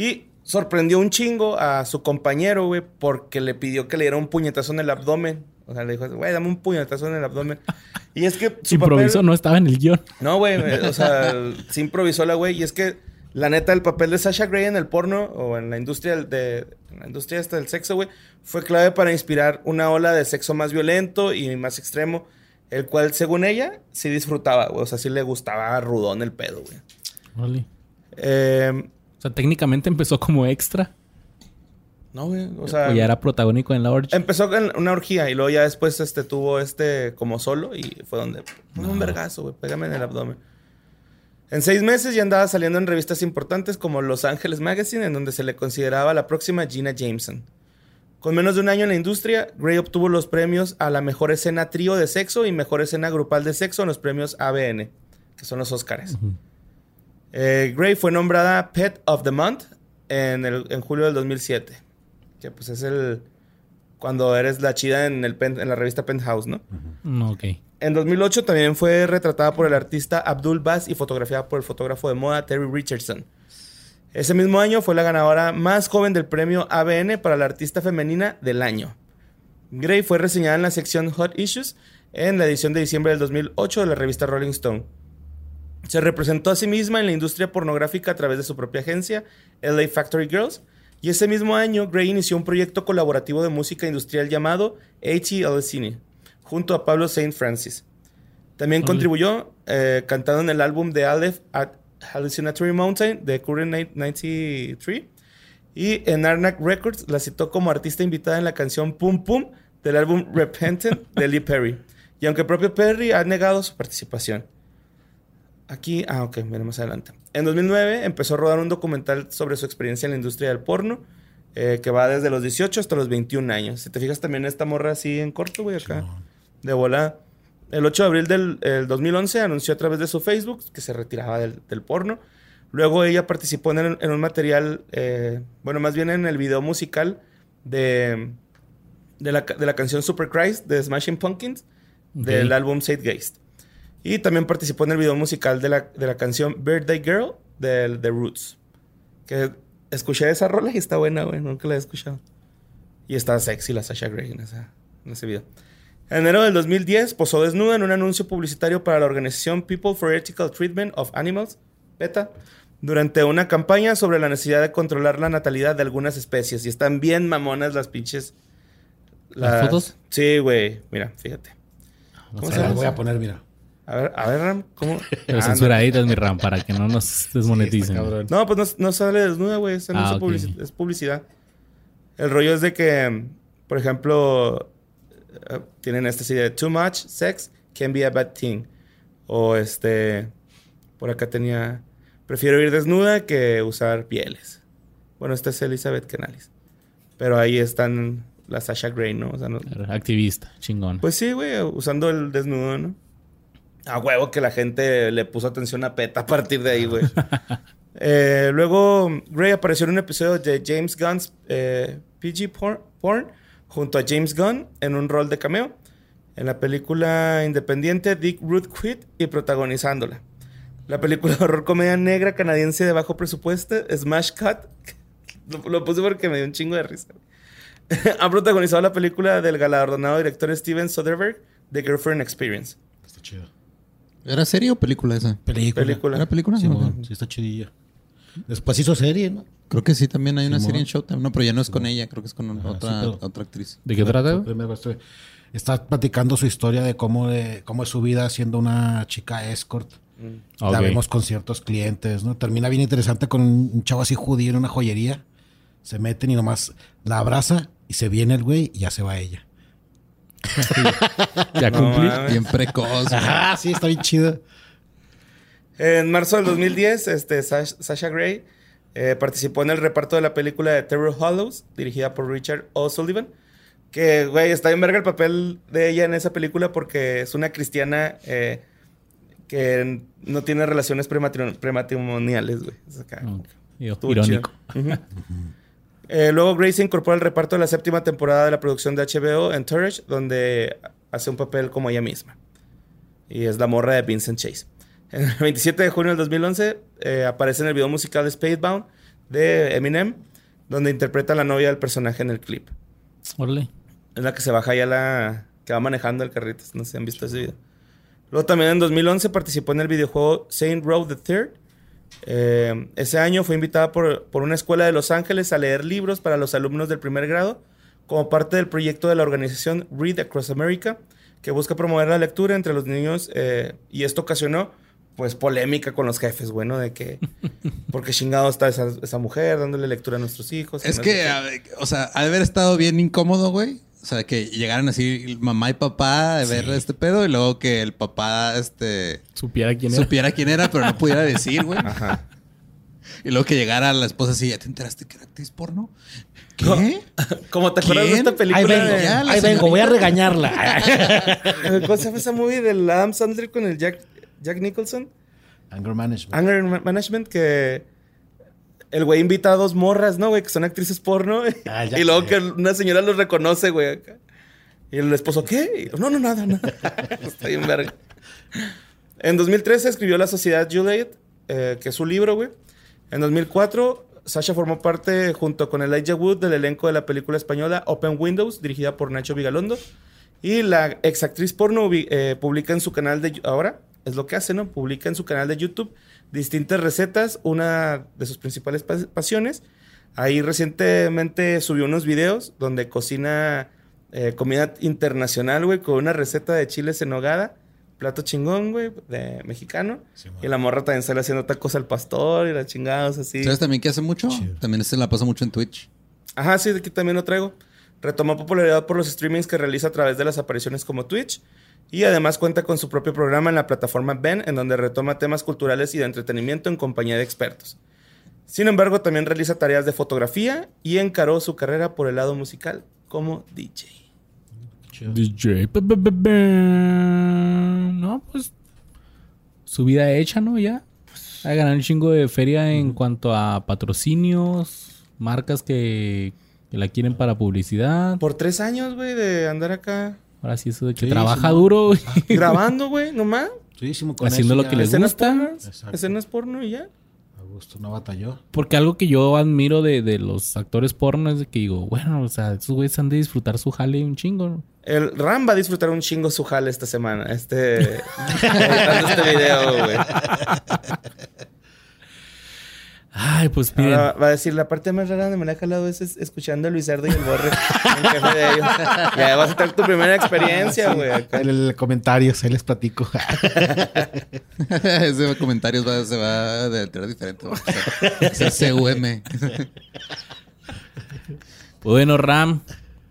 Y sorprendió un chingo a su compañero, güey, porque le pidió que le diera un puñetazo en el abdomen. O sea, le dijo, güey, dame un puñetazo en el abdomen. Y es que su Improviso papel- no estaba en el guion. No, güey, o sea, se improvisó la güey. Y es que La neta, el papel de Sasha Grey en el porno o en la industria de, en la industria esta del sexo, güey, fue clave para inspirar una ola de sexo más violento y más extremo, el cual, según ella, sí disfrutaba, güey. O sea, sí le gustaba rudón el pedo, güey. Órale. Eh, O sea, técnicamente empezó como extra. no, güey. O sea, O ya era protagónico en la orgy. empezó con una orgía y luego ya después este, tuvo este como solo y fue donde... Un vergazo, güey. Pégame en el abdomen. En seis meses ya andaba saliendo en revistas importantes como Los Angeles Magazine, en donde se le consideraba la próxima Gina Jameson. Con menos de un año en la industria, Gray obtuvo los premios a la mejor escena trío de sexo y mejor escena grupal de sexo en los premios ABN, que son los Oscars. Eh, Gray fue nombrada Pet of the Month en, el- en julio del 2007, que pues es el cuando eres la chida en, el pen- en la revista Penthouse, ¿no? No, ok. En 2008 también fue retratada por el artista Abdul Bass y fotografiada por el fotógrafo de moda Terry Richardson. Ese mismo año fue la ganadora más joven del premio ABN para la artista femenina del año. Gray fue reseñada en la sección Hot Issues en la edición de diciembre del 2008 de la revista Rolling Stone. Se representó a sí misma en la industria pornográfica a través de su propia agencia, LA Factory Girls, y ese mismo año Gray inició un proyecto colaborativo de música industrial llamado A.T. Cine, junto a Pablo Saint Francis. También contribuyó eh, cantando en el álbum de Aleph at Hallucinatory Mountain de Current Night- 93 y en Arnak Records la citó como artista invitada en la canción Pum Pum del álbum Repentant de Lee Perry. Y aunque el propio Perry ha negado su participación. Aquí, ah, ok, veremos más adelante. En 2009 empezó a rodar un documental sobre su experiencia en la industria del porno, eh, que va desde los 18 hasta los 21 años. Si te fijas también esta morra así en corto, güey, acá, de volada. El 8 de abril del el 2011 anunció a través de su Facebook que se retiraba del, del porno. Luego ella participó en, el- en un material, eh, bueno, más bien en el video musical de, de, la, ca- de la canción Super Christ de Smashing Pumpkins del álbum Zeitgeist. Y también participó en el video musical de la, de la canción Birthday Girl de The Roots. Que escuché esa rola y está buena, güey. Nunca la he escuchado. Y está sexy la Sasha Grey en, esa- en ese video. En enero del 2010 posó desnuda en un anuncio publicitario para la organización People for Ethical Treatment of Animals, PETA, durante una campaña sobre la necesidad de controlar la natalidad de algunas especies. Y están bien mamonas las pinches... ¿Las fotos? Sí, güey. Mira, fíjate. No ¿Cómo se las voy a poner, mira. A ver, a ver, Ram, ¿cómo? Pero Ah, censuraditas, mi RAM, para que no nos desmoneticen. Sí. No, pues no, no sale desnuda, güey. Ah, publici- es publicidad. El rollo es de que, por ejemplo, eh, tienen este así de too much sex can be a bad thing. O este, por acá tenía, prefiero ir desnuda que usar pieles. Bueno, esta es Elizabeth Canales. Pero ahí están la Sasha Grey, ¿no? O sea, no- Activista, chingón. pues sí, güey, usando el desnudo, ¿no? A huevo que la gente le puso atención a PETA a partir de ahí, güey. Eh, luego, Gray apareció en un episodio de James Gunn's eh, PG porn, porn junto a James Gunn en un rol de cameo en la película independiente Dick Ruth Quit y protagonizándola. La película de horror comedia negra canadiense de bajo presupuesto, Smash Cut. Lo, lo puse porque me dio un chingo de risa. ha protagonizado la película del galardonado director Steven Soderbergh, The Girlfriend Experience. Está chido. ¿Era serie o película esa? Película. Película. ¿Era película? Sí, Ok. bueno, sí está chidilla. Después hizo serie, ¿no? Creo que sí, también hay una serie en Showtime. No, pero ya no es con ella, creo que es con Ajá, otra, sí, pero- otra actriz. ¿De qué trata? Está platicando su historia de cómo, de cómo es su vida siendo una chica escort. La Ok. vemos con ciertos clientes, ¿no? Termina bien interesante con un un chavo así judío en una joyería. Se meten y nomás la abraza y se viene el güey y ya se va ella. Ya No cumplí. mames. Bien precoz. Ajá, sí, está bien chido. En marzo del 2010, este, Sash- Sasha Gray eh, participó en el reparto de la película de Terror Hollows, dirigida por Richard O'Sullivan. Que, güey, está bien verga el papel de ella en esa película porque es una cristiana eh, que no tiene relaciones prematri- prematrimoniales, güey. Es acá. Irónico. Eh, luego Grace se incorpora al reparto de la séptima temporada de la producción de HBO en Turage, donde hace un papel como ella misma. Y es la morra de Vincent Chase. En el 27 de junio del 2011 eh, aparece en el video musical de Spacebound de Eminem, donde interpreta a la novia del personaje en el clip. Órale. Es la que se baja ya la... que va manejando el carrito. No sé si han visto ese video. Luego también en 2011 participó en el videojuego Saint Row the Third, Eh, ese año fue invitada por, por una escuela de Los Ángeles a leer libros para los alumnos del primer grado como parte del proyecto de la organización Read Across America, que busca promover la lectura entre los niños eh, y esto ocasionó pues polémica con los jefes, bueno, de que porque chingado está esa, esa mujer dándole lectura a nuestros hijos. Es no que, sé a o sea, ha de haber estado bien incómodo, güey. O sea, que llegaran así mamá y papá a ver este pedo y luego que el papá, este, Supiera quién era. supiera quién era, pero no pudiera decir, güey. Ajá. Y luego que llegara la esposa así, ¿ya te enteraste que era actriz porno? ¿Qué? Como te acuerdas de esta película Ahí vengo, de- Ya, la ahí vengo, voy a regañarla. ¿Cómo se llama esa movie del Adam Sandler con el Jack, Jack Nicholson? Anger management. Anger Ma- Management, que el güey invita a dos morras, ¿no, güey? Que son actrices porno. Ah, ya y luego que una señora los reconoce, güey. acá. Y el esposo, ¿qué? No, no, nada, nada. Está bien verga. En 2013 escribió La Sociedad Juliet, eh, que es su libro, güey. En 2004, Sasha formó parte, junto con Elijah Wood, del elenco de la película española Open Windows, dirigida por Nacho Vigalondo. Y la ex actriz porno eh, publica en su canal de... Ahora, es lo que hace, ¿no? Publica en su canal de YouTube distintas recetas, una de sus principales pas- pasiones. Ahí recientemente subió unos videos donde cocina eh, comida internacional, güey, con una receta de chiles en nogada. Plato chingón, güey, de mexicano. Sí, y la morra también sale haciendo tacos al pastor y las chingadas así. ¿Sabes también que hace mucho? Chido. También se la pasa mucho en Twitch. Ajá, sí, de aquí también lo traigo. Retomó popularidad por los streamings que realiza a través de las apariciones como Twitch. Y además cuenta con su propio programa en la plataforma Ben, en donde retoma temas culturales y de entretenimiento en compañía de expertos. Sin embargo, también realiza tareas de fotografía y encaró su carrera por el lado musical como DJ. DJ. No, pues. Su vida hecha, ¿no? Ya. A ganar un chingo de feria en cuanto a patrocinios, marcas que, que la quieren para publicidad. Por tres años, güey, de andar acá Ahora sí, eso de que Sí, trabaja sí, duro, güey. grabando, güey, nomás. Con Haciendo eso lo que Escenas gusta. escenas porno y ya. Augusto no batalló. Porque algo que yo admiro de, de los actores porno es de que digo, bueno, o sea, esos güeyes han de disfrutar su jale un chingo. ¿no? El Ram va a disfrutar un chingo su jale esta semana. Este. este video, güey. Ay, pues miren. Ahora va a decir, la parte más rara donde me la he jalado es, es escuchando a Luis Ardo y el Borre, el jefe de ellos. Ya vas a tener tu primera experiencia, güey. acá. En el comentarios, ahí les platico. Ese comentario va, se va a deletrear diferente. va a ser- ser CUM. Bueno, Ram,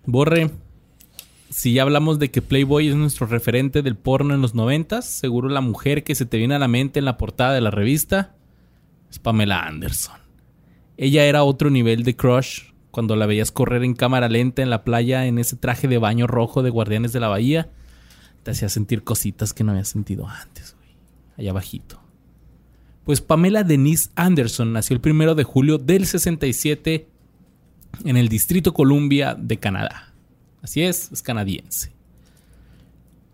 Borre, si ya hablamos de que Playboy es nuestro referente del porno en los noventas, seguro la mujer que se te viene a la mente en la portada de la revista es Pamela Anderson. Ella era otro nivel de crush cuando la veías correr en cámara lenta en la playa en ese traje de baño rojo de Guardianes de la Bahía. Te hacía sentir cositas que no habías sentido antes, güey. Allá abajito. Pues Pamela Denise Anderson nació el primero de julio del 67 en el Distrito Columbia de Canadá. Así es, es canadiense.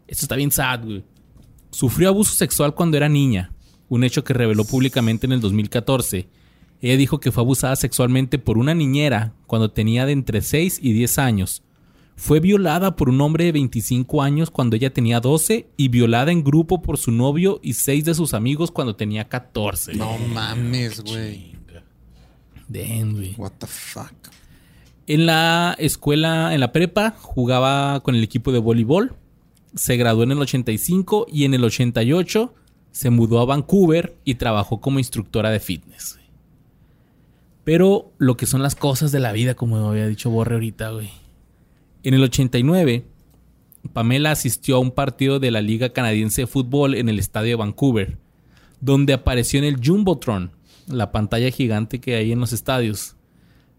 Esto está bien sad, güey. Sufrió abuso sexual cuando era niña, un hecho que reveló públicamente en el 2014. Ella dijo que fue abusada sexualmente por una niñera cuando tenía de entre 6 y 10 años. Fue violada por un hombre de 25 años cuando ella tenía 12 y violada en grupo por su novio y 6 de sus amigos cuando tenía 14. No mames, güey. Damn, güey. What the fuck. En la escuela, en la prepa, jugaba con el equipo de voleibol. Se graduó en el 85 y en el 88 se mudó a Vancouver y trabajó como instructora de fitness. Pero lo que son las cosas de la vida, como había dicho Borre ahorita, güey. En el 89, Pamela asistió a un partido de la Liga Canadiense de Fútbol en el estadio de Vancouver, donde apareció en el Jumbotron, la pantalla gigante que hay en los estadios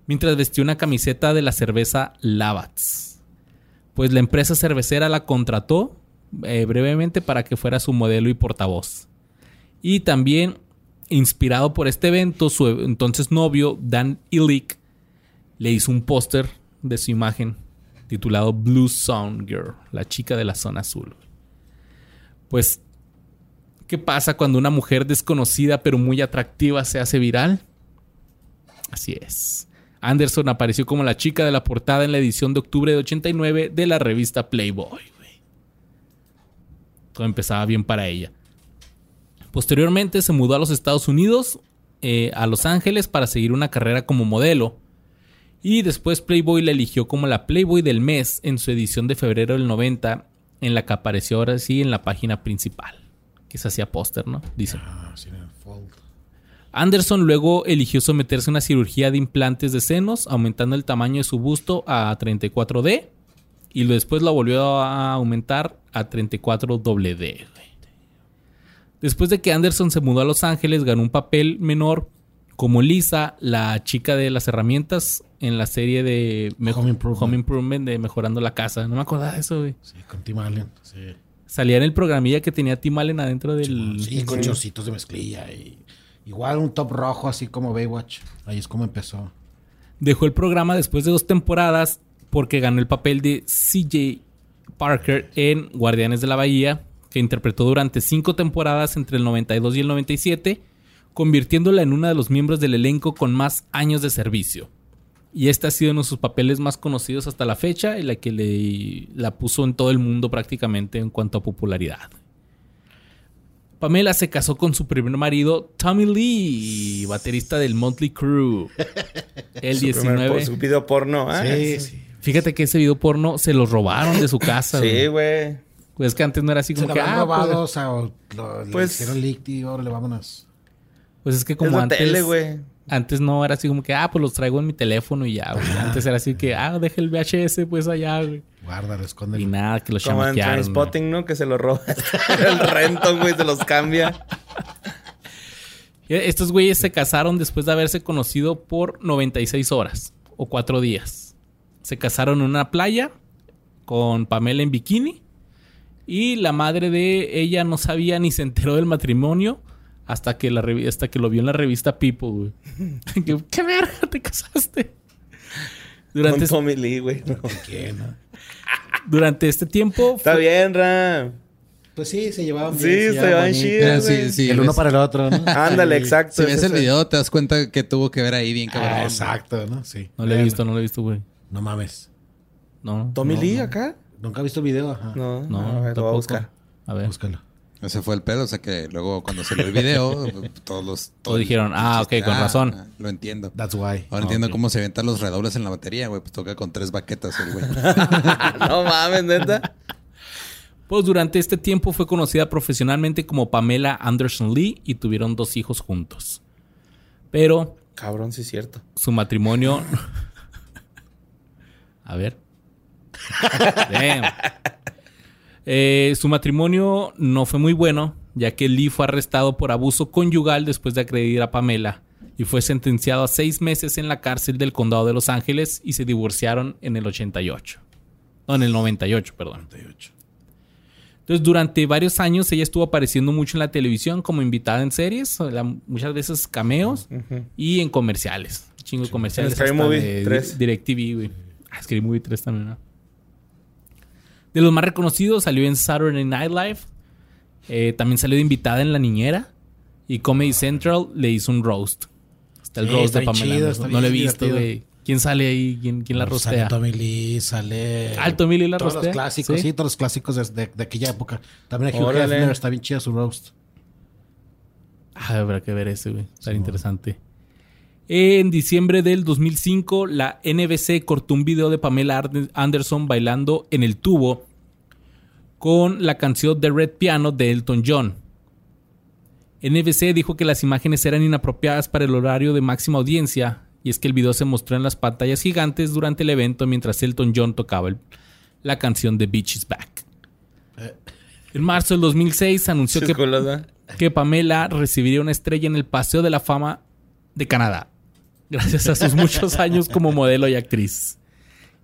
mientras vestía una camiseta de la cerveza Lavats. Pues la empresa cervecera la contrató eh, brevemente para que fuera su modelo y portavoz. Y también, inspirado por este evento, su entonces novio, Dan Illich, le hizo un póster de su imagen titulado Blue Zone Girl, la chica de la zona azul. Pues, ¿qué pasa cuando una mujer desconocida pero muy atractiva se hace viral? Así es. Anderson apareció como la chica de la portada en la edición de octubre de 89 de la revista Playboy. Todo empezaba bien para ella. Posteriormente se mudó a los Estados Unidos eh, a Los Ángeles para seguir una carrera como modelo. Y después Playboy la eligió como la Playboy del mes en su edición de febrero del 90, en la que apareció ahora sí en la página principal. Que se hacía póster, ¿no? Dice. Ah. Anderson luego eligió someterse a una cirugía de implantes de senos, aumentando el tamaño de su busto a 34D. Y después la volvió a aumentar a 34WD. güey. Después de que Anderson se mudó a Los Ángeles, ganó un papel menor como Lisa, la chica de las herramientas, en la serie de Mejo- Home Improvement. Home Improvement de Mejorando la Casa. No me acordaba de eso, güey. Sí, con Tim Allen. Sí. Salía en el programilla que tenía Tim Allen adentro del... Sí, con chorcitos de mezclilla. Y, igual un top rojo, así como Baywatch. Ahí es como empezó. Dejó el programa después de dos temporadas porque ganó el papel de CJ Parker en Guardianes de la Bahía, que interpretó durante cinco temporadas entre el 92 y el 97, convirtiéndola en una de los miembros del elenco con más años de servicio. Y este ha sido uno de sus papeles más conocidos hasta la fecha y la que le, la puso en todo el mundo prácticamente en cuanto a popularidad. Pamela se casó con su primer marido, Tommy Lee, baterista del Motley Crue. El Su primer 19. por- Su video porno. Ah, sí, sí. Fíjate que ese video porno se lo robaron de su casa. Sí, güey. Pues que antes no era así Se como lo que. habían Ah, robado, pues, o sea, o lo, le Pues- hicieron leak y órale, vámonos. pues es que Es como la antes. tele, güey. Antes no era así como que, ah, pues los traigo en mi teléfono y ya, güey. Antes era así que, ah, deja el VHS pues allá, güey. Guárdalo, Y escóndelo. nada, que lo Como en. Trainspotting, ¿no? Que se lo roba el Renton, güey, se los cambia. Y Estos güeyes se casaron después de haberse conocido por 96 horas o 4 días. Se casaron en una playa con Pamela en bikini y la madre de ella no sabía ni se enteró del matrimonio hasta que, la hasta que lo vio en la revista People, güey. ¿Qué verga te casaste? Durante, Con es- Tommy Lee, güey. No. ¿Quién, no? durante este tiempo Está bien, Ram. Pues sí, se llevaban Sí, bien. se llevaban bonito. chido. Sí, sí, el uno para el otro, ¿no? Ándale, exacto. Si ves es el video, te das cuenta que tuvo que ver ahí bien cabrón. Ah, exacto, ¿no? Sí. No lo he visto, no lo he visto, güey. No mames. No. ¿Tommy no, Lee no. acá? ¿Nunca has visto el video? Ajá. No, No, a ver, lo voy a tampoco. buscar. A ver. Búscalo. Ese fue el pedo, o sea que luego cuando salió el video, todos los... Todos dijeron, ah, ok, con razón. Lo entiendo. That's why. Ahora entiendo ok. cómo se aventan los redobles en la batería, güey. Pues toca con tres baquetas el güey. no mames, neta. Pues durante este tiempo fue conocida profesionalmente como Pamela Anderson Lee y tuvieron dos hijos juntos. Pero Cabrón, sí es cierto. su matrimonio. A ver. Eh, su matrimonio no fue muy bueno, ya que Lee fue arrestado por abuso conyugal después de agredir a Pamela y fue sentenciado a seis meses en la cárcel del condado de Los Ángeles y se divorciaron en el 88. No, en el 98, perdón. 98. Entonces, durante varios años ella estuvo apareciendo mucho en la televisión como invitada en series, muchas veces cameos y en comerciales. Chingo de comerciales. En hasta Movie de 3. DirecTV, güey. Ah, Scary Movie 3 también, ¿no? De los más reconocidos, salió en Saturday Night Live. Eh, también salió de invitada en La Niñera. Y Comedy Central le hizo un roast. Hasta el Sí, roast está de Pamela. chido, está no lo he visto, güey. ¿Quién sale ahí? ¿Quién, quién la Sale rostea? Tommy Lee, sale... Ah, Tommy Lee la Todos rostea, los clásicos, sí. sí. todos los clásicos de, de- de aquella época. También Hugh. Hefner, está bien chida su roast. Ah, habrá que ver ese, güey. Está interesante. En diciembre del 2005, la NBC cortó un video de Pamela Anderson bailando en el tubo con la canción The Red Piano de Elton John. NBC dijo que las imágenes eran inapropiadas para el horario de máxima audiencia y es que el video se mostró en las pantallas gigantes durante el evento mientras Elton John tocaba el- la canción The Beach is Back. En marzo del 2006 anunció que Pamela recibiría una estrella en el Paseo de la Fama de Canadá, gracias a sus muchos años como modelo y actriz.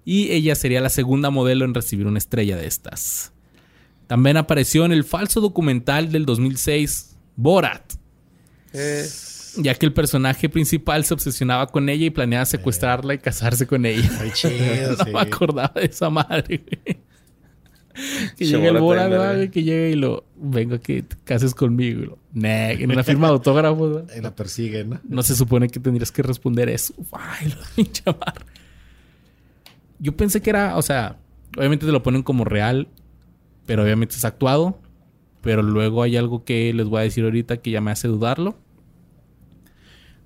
Y ella sería la segunda modelo en recibir una estrella de estas. También apareció en el falso documental del 2006, Borat, Eh, ya que el personaje principal se obsesionaba con ella y planeaba secuestrarla y casarse con ella. Muy chido, no sí. me acordaba de esa madre, güey. Que llegue el Borat, que llegue y lo... Venga que te cases conmigo. y lo, "Nah", en una firma de autógrafos, ¿verdad? Ahí la persiguen, ¿no? No se supone que tendrías que responder eso. Ay, lo pinche. Yo pensé que era, o sea, obviamente te lo ponen como real, pero obviamente es actuado. Pero luego hay algo que les voy a decir ahorita que ya me hace dudarlo.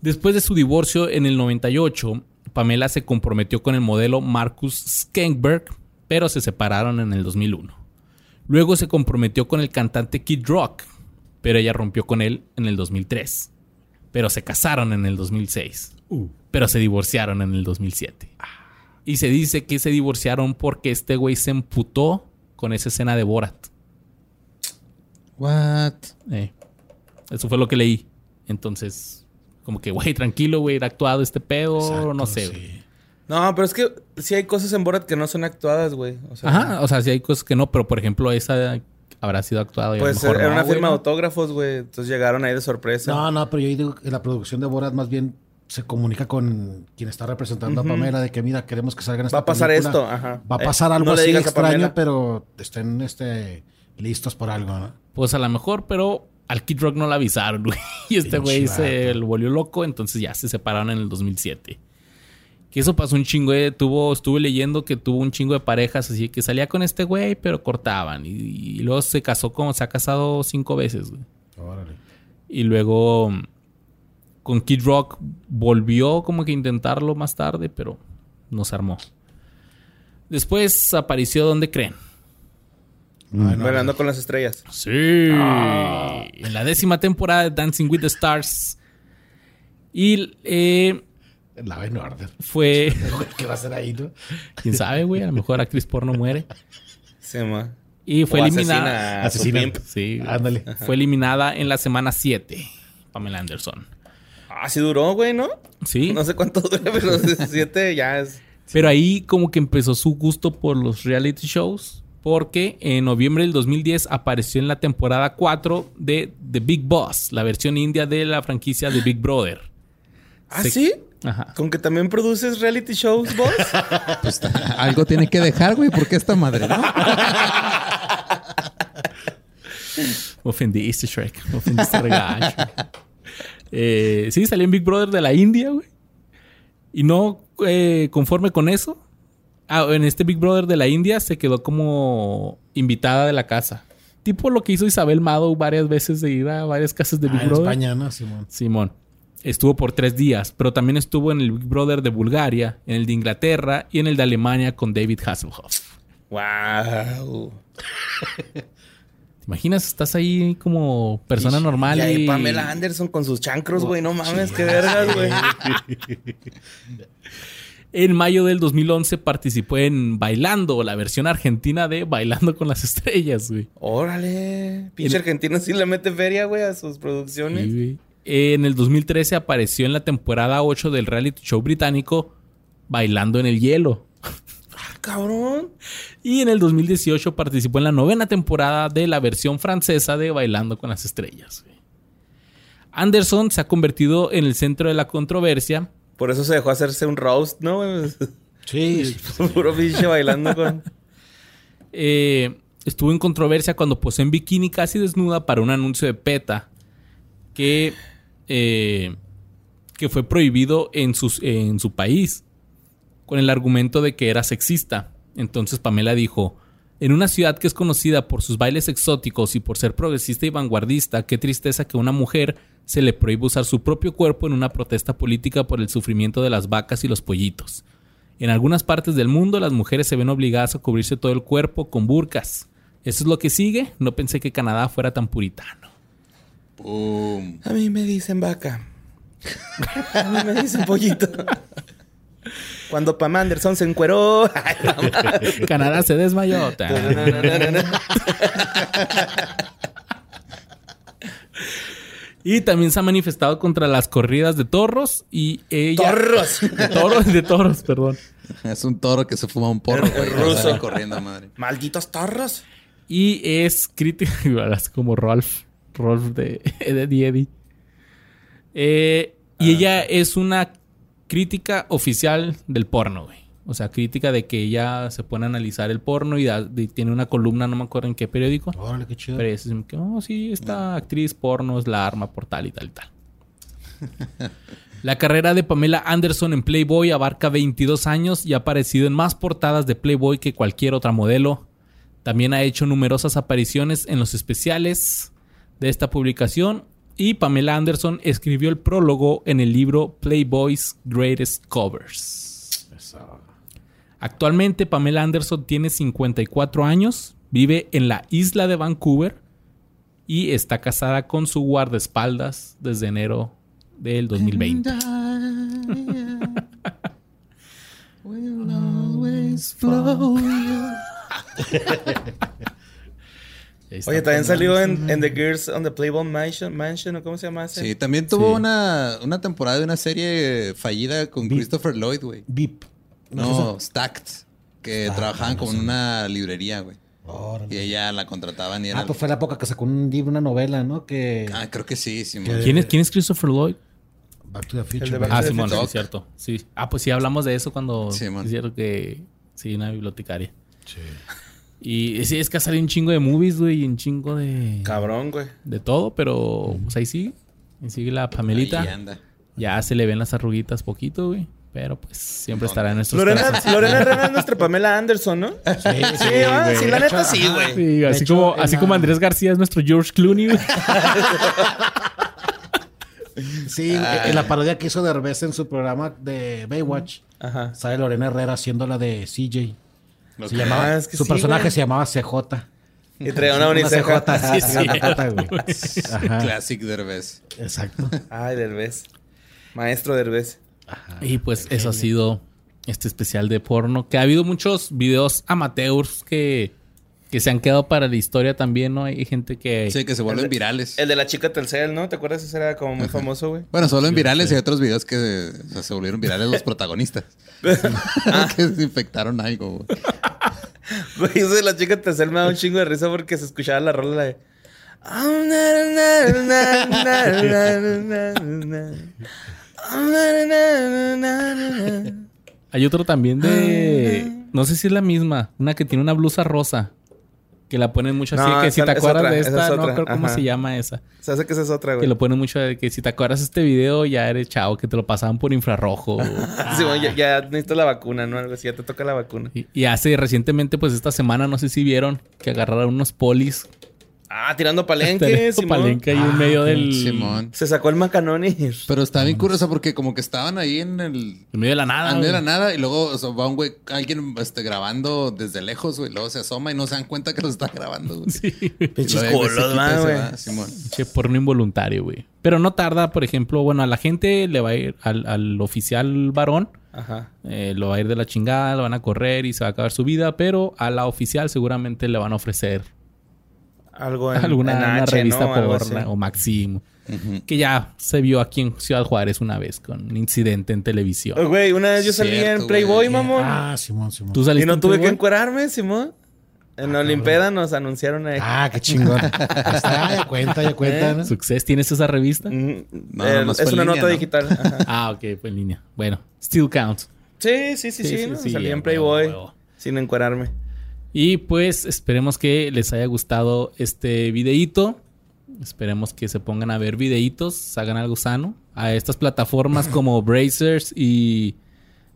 Después de su divorcio en el 98, Pamela se comprometió con el modelo Marcus Skankberg, pero se separaron en el 2001. Luego se comprometió con el cantante Kid Rock, pero ella rompió con él en el 2003. Pero se casaron en el 2006. Pero se divorciaron en el 2007. Y se dice que se divorciaron porque este güey se emputó con esa escena de Borat. What? Eh, eso fue lo que leí. Entonces, como que, güey, tranquilo, güey, era actuado este pedo, Exacto, no sé. sí. No, pero es que sí hay cosas en Borat que no son actuadas, güey. O sea, Ajá, o sea, sí hay cosas que no, pero por ejemplo, esa habrá sido actuada. y a lo Pues mejor era no, una güey, firma de autógrafos, güey. Entonces llegaron ahí de sorpresa. No, no, pero yo digo que la producción de Borat más bien se comunica con quien está representando a Pamela de que mira, queremos que salga en esta Va a pasar película. esto, ajá. Va a Eh, pasar algo no le así extraño, pero estén este, listos por algo, ¿no? Pues a lo mejor, pero al Kid Rock no le avisaron, güey. Y este güey se lo volvió loco, entonces ya se separaron en el 2007. Que eso pasó un chingo, eh. Tuvo, estuve leyendo que tuvo un chingo de parejas, así que salía con este güey, pero cortaban. Y, y luego se casó como se ha casado cinco veces, güey. Órale. Y luego con Kid Rock volvió como que a intentarlo más tarde, pero no se armó. Después apareció donde creen. Ay, no, Bailando con las estrellas. Sí. En la décima temporada de Dancing with the Stars. Y eh, La en Order. fue. ¿Qué va a hacer ahí, no? Quién sabe, güey. A lo mejor actriz porno muere. Se llama. Y fue O eliminada. asesina. Sí. Ándale. Fue eliminada en la semana 7. Pamela Anderson. Ah, sí duró, güey, ¿no? Sí. No sé cuánto dura, pero siete ya es. Pero ahí como que empezó su gusto por los reality shows. Porque en noviembre del 2010 apareció en la temporada 4 de The Big Boss, la versión india de la franquicia de Big Brother. ¿Ah, Se- sí? Ajá. ¿Con que también produces reality shows, vos? Pues algo tiene que dejar, güey, porque esta madre, ¿no? Me ofendiste, Shrek. Me ofendiste regacho. Eh, sí, salió en Big Brother de la India, güey. Y no eh, conforme con eso. ah, en este Big Brother de la India se quedó como invitada de la casa. Tipo lo que hizo Isabel Mado varias veces de ir a varias casas de Ah, Big en Brother. España, ¿no? Simón. Simón. Estuvo por tres días, pero también estuvo en el Big Brother de Bulgaria, en el de Inglaterra y en el de Alemania con David Hasselhoff. wow. ¿Te imaginas? Estás ahí como persona normal Y ahí. Pamela Anderson con sus chancros, güey. No mames, qué vergas, güey. En mayo del 2011 participó en Bailando, la versión argentina de Bailando con las Estrellas, güey. Órale. Pinche En- argentino sí le mete feria, güey, a sus producciones. Sí, güey. En el 2013 apareció en la temporada 8 del reality show británico Bailando en el Hielo. Ah, cabrón. Y en el 2018 participó en la novena temporada de la versión francesa de Bailando con las Estrellas. Anderson se ha convertido en el centro de la controversia. Por eso se dejó hacerse un roast, ¿no? Sí. Puro pinche bailando con. Eh, estuvo en controversia cuando posó en bikini casi desnuda para un anuncio de PETA que, eh, que fue prohibido en, en su país con el argumento de que era sexista. Entonces Pamela dijo, en una ciudad que es conocida por sus bailes exóticos y por ser progresista y vanguardista, qué tristeza que a una mujer se le prohíba usar su propio cuerpo en una protesta política por el sufrimiento de las vacas y los pollitos. En algunas partes del mundo las mujeres se ven obligadas a cubrirse todo el cuerpo con burkas. ¿Eso es lo que sigue? No pensé que Canadá fuera tan puritano. Pum. A mí me dicen vaca. A mí me dicen pollito. Cuando Pam Anderson se encueró. Ay. Canadá se desmayó. y también se ha manifestado contra las corridas de torros y ella... ¡Torros! De toros, de toros, perdón. Es un toro que se fuma un porro, El- el güey. ruso. Corriendo, madre. ¡Malditos torros! Y es crítica, es como Rolf, Rolf de, de Eddie Eddie. Eh, y ella es una crítica oficial del porno, güey. O sea, crítica de que ella se pone a analizar el porno y, da- tiene una columna, no me acuerdo en qué periódico. Órale, qué chido. Pero es que, oh, sí, esta actriz porno es la arma por tal y tal y tal. La carrera de Pamela Anderson en Playboy abarca 22 años y ha aparecido en más portadas de Playboy que cualquier otra modelo. También ha hecho numerosas apariciones en los especiales de esta publicación, Y Pamela Anderson escribió el prólogo en el libro Playboy's Greatest Covers. Actualmente Pamela Anderson tiene 54 años, vive en la isla de Vancouver y está casada con su guardaespaldas desde enero del 2020. Oye, también salió en, en The Girls on the Playboy Mansion, Mansion, ¿o cómo se llama ese? Sí, también tuvo Sí. una, una temporada de una serie fallida con Christopher Lloyd, güey. VIP. No, Stacked. Que Stacked, trabajaban no como en una librería, güey. Órale. Y ella la contrataban y era... Ah, pues fue la época que sacó un libro, una novela, ¿no? Que... Ah, creo que sí, sí. Que- ¿Quién es, quién es Christopher Lloyd? Back to the Future. Ah, Simón, sí, es cierto. Sí. Ah, pues sí, hablamos de eso cuando Simón. hicieron que... Sí, una bibliotecaria. Sí. Y sí, es que ha salido un chingo de movies, güey, y un chingo de... Cabrón, güey. De todo, pero pues ahí sigue. Ahí sigue la Pamelita. Ahí anda. Ya se le ven las arruguitas poquito, güey. Pero pues siempre estará en nuestros Lorena, corazones. Lorena Herrera es nuestra Pamela Anderson, ¿no? Sí, Sí, sí, la neta sí, güey. Sí, así hecho, como, así la- como Andrés García es nuestro George Clooney, güey. Sí, en la parodia que hizo Derbez en su programa de Baywatch, Ajá. sale Lorena Herrera haciendo la de CJ. Ok. Se llamaba, Ah, es que su sí, personaje güey. se llamaba CJ. Y traía una uniceja. CJ, Sí, sí, sí. güey. Ajá, Classic Derbez. exacto. Ay, Derbez. Maestro Derbez. Y pues eso ha sido este especial de porno. Que ha habido muchos videos amateurs que, que se han quedado para la historia también, ¿no? Hay gente que... Sí, que se vuelven virales. El de la chica Telcel, ¿no? ¿Te acuerdas? Ese era como muy famoso, güey. Bueno, se vuelven virales y hay otros videos que o sea, se volvieron virales los protagonistas. que se infectaron algo. güey. Güey, eso de la chica Telcel me da un chingo de risa porque se escuchaba la rola de... Hay otro también de... No sé si es la misma. Una que tiene una blusa rosa. Que la ponen mucho así. No, que si esa- te es acuerdas otra, de esta, es no creo cómo se llama esa. Se hace que esa es otra, Que güey. lo ponen mucho de que si te acuerdas de este video ya eres chavo, que te lo pasaban por infrarrojo. Sí, güey, ya, ya necesitas la vacuna, ¿no? Algo así, ya te toca la vacuna. y, y hace recientemente, pues esta semana, no sé si vieron, que agarraron unos polis. Ah, tirando palenque, Tenemos Simón. palenque ahí en Ah, medio ok, del... Simón. Se sacó el macanón y... Pero está bien curioso porque como que estaban ahí en el... En medio de la nada. en medio de la nada y luego o sea, va un güey, alguien este, grabando desde lejos, güey. Luego se asoma y no se dan cuenta que lo está grabando, güey. Sí. Pinches culos, man, güey. Simón. Che, porno involuntario, güey. Pero no tarda, por ejemplo, bueno, a la gente le va a ir, al, al oficial varón, Ajá. eh, lo va a ir de la chingada, lo van a correr y se va a acabar su vida, pero a la oficial seguramente le van a ofrecer Algo en, alguna en una H, revista ¿no? Así. o Maxim, que ya se vio aquí en Ciudad Juárez una vez con un incidente en televisión. Oh, Güey, una vez yo salí Cierto, en Playboy, güey. mamón. Ah, Simón, Simón. ¿Tú y no en tuve que encuerarme, Simón. En la Olimpeda nos anunciaron ahí. Ah, qué chingón. Está, ya cuenta, ya cuenta. ¿no? Success, ¿tienes esa revista? Mm, No, eh, es una línea, nota ¿no? digital. Ajá. Ah, ok, fue en línea. Bueno, still counts. Sí, sí, sí, sí. ¿no? Salí en huevo, Playboy huevo. sin encuerarme. Y pues esperemos que les haya gustado este videíto. Esperemos que se pongan a ver videitos, hagan algo sano. A estas plataformas como Brazers y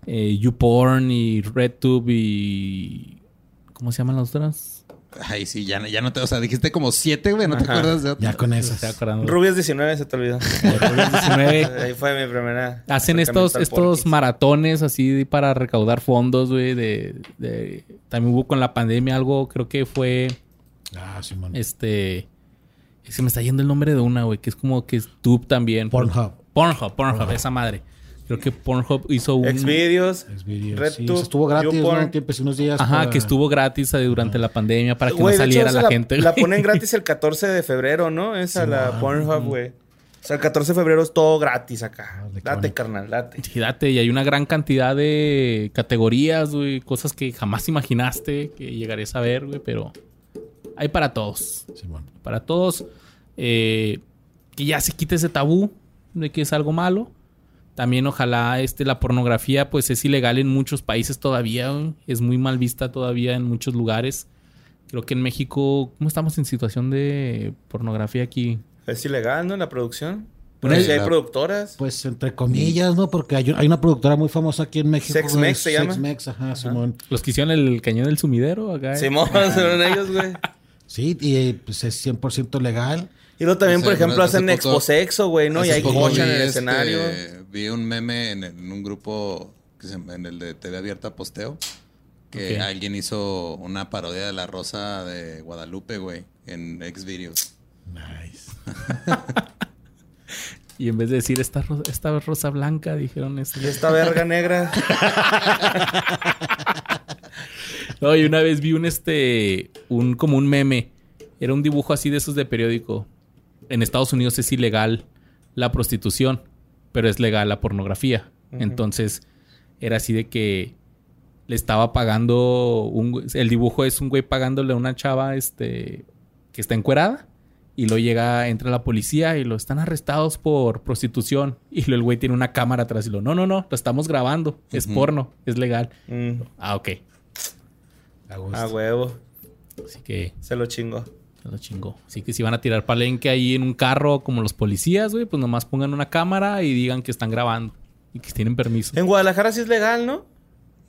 eh, YouPorn y RedTube y... ¿Cómo se llaman las otras? Ay, sí, ya, ya no te... O sea, dijiste como siete, güey. ¿No te acuerdas de otra? Ya con ¿Se esas. está acordando? Rubias 19 se te olvidó. Rubias 19. Ahí fue mi primera. Hacen estos, estos maratones así para recaudar fondos, güey. De, de- También hubo con la pandemia algo, creo que fue Ah, Simón. este... Se me está yendo el nombre de una, güey, que es como que es Tube también. Pornhub. Pornhub, Pornhub, esa madre. Creo que Pornhub hizo un... Xvideos. Sí, estuvo gratis, ¿no? Tiempo, unos días. Ajá, para- que estuvo gratis eh, durante la pandemia para que no hecho, saliera esa la gente. La ponen gratis el 14 de febrero, ¿no? Esa, Sí, la man. Pornhub, güey. O sea, el 14 de febrero es todo gratis acá. Ah, Date, carnal, date. Sí, date, y hay una gran cantidad de categorías, güey, cosas que jamás imaginaste que llegarías a ver, güey, pero hay para todos. Para todos. eh, que ya se quite ese tabú de que es algo malo. También ojalá este, la pornografía pues es ilegal en muchos países todavía. Es muy mal vista todavía en muchos lugares. Creo que en México, ¿cómo estamos en situación de pornografía aquí? Es ilegal, ¿no? La producción. Bueno, Pero si hay productoras. Pues entre comillas, ¿no? Porque hay, hay una productora muy famosa aquí en México. Sex Mex se llama. Sex Mex, ajá, Simón. Los que hicieron el cañón del sumidero acá. ¿eh? Simón, son ellos, güey. Sí, y pues es 100% legal. Y luego también, por ejemplo, hace hacen exposexo, güey, ¿no? Y hay cocha en el este, escenario. Vi un meme en, en un grupo, que se- en el de TV Abierta Posteo, que alguien hizo una parodia de la Rosa de Guadalupe, güey, en Xvideos. Nice. Y en vez de decir esta, ro- esta rosa blanca, dijeron esto. Y esta verga negra. No, y una vez vi un este. un como un meme. Era un dibujo así de esos de periódico. En Estados Unidos es ilegal la prostitución, pero es legal la pornografía. Entonces, era así de que le estaba pagando un el dibujo es un güey pagándole a una chava este que está encuerada y luego llega entra la policía y lo están arrestados por prostitución y luego el güey tiene una cámara atrás y lo no no no lo estamos grabando es porno es legal Mm, ah ok A gusto. a huevo. así que Se lo chingo. Se lo chingó así que si van a tirar palenque ahí en un carro como los policías güey pues nomás pongan una cámara y digan que están grabando y que tienen permiso En Guadalajara sí es legal, ¿no?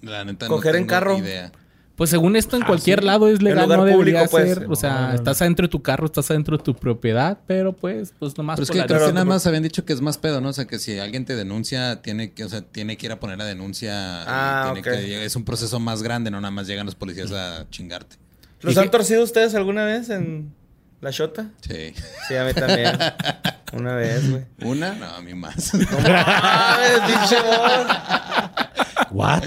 La neta Coger en tengo carro. idea. Pues según esto, en Ah, cualquier sí. lado es En legal, lugar no debería público, pues. ser. O sea, estás adentro de tu carro, estás adentro de tu propiedad, pero pues, pues nomás Pero es que creo que nada más habían dicho que es más pedo, ¿no? O sea, que si alguien te denuncia, tiene que, o sea, tiene que ir a poner la denuncia. Ah, tiene ok. que- es un proceso más grande, no nada más llegan los policías a chingarte. ¿Los ¿Y han torcido ustedes alguna vez en la Shota? Sí. Sí, a mí también. Una vez, güey. Una, no, a mí más. ¡Ay, pinche voz! What?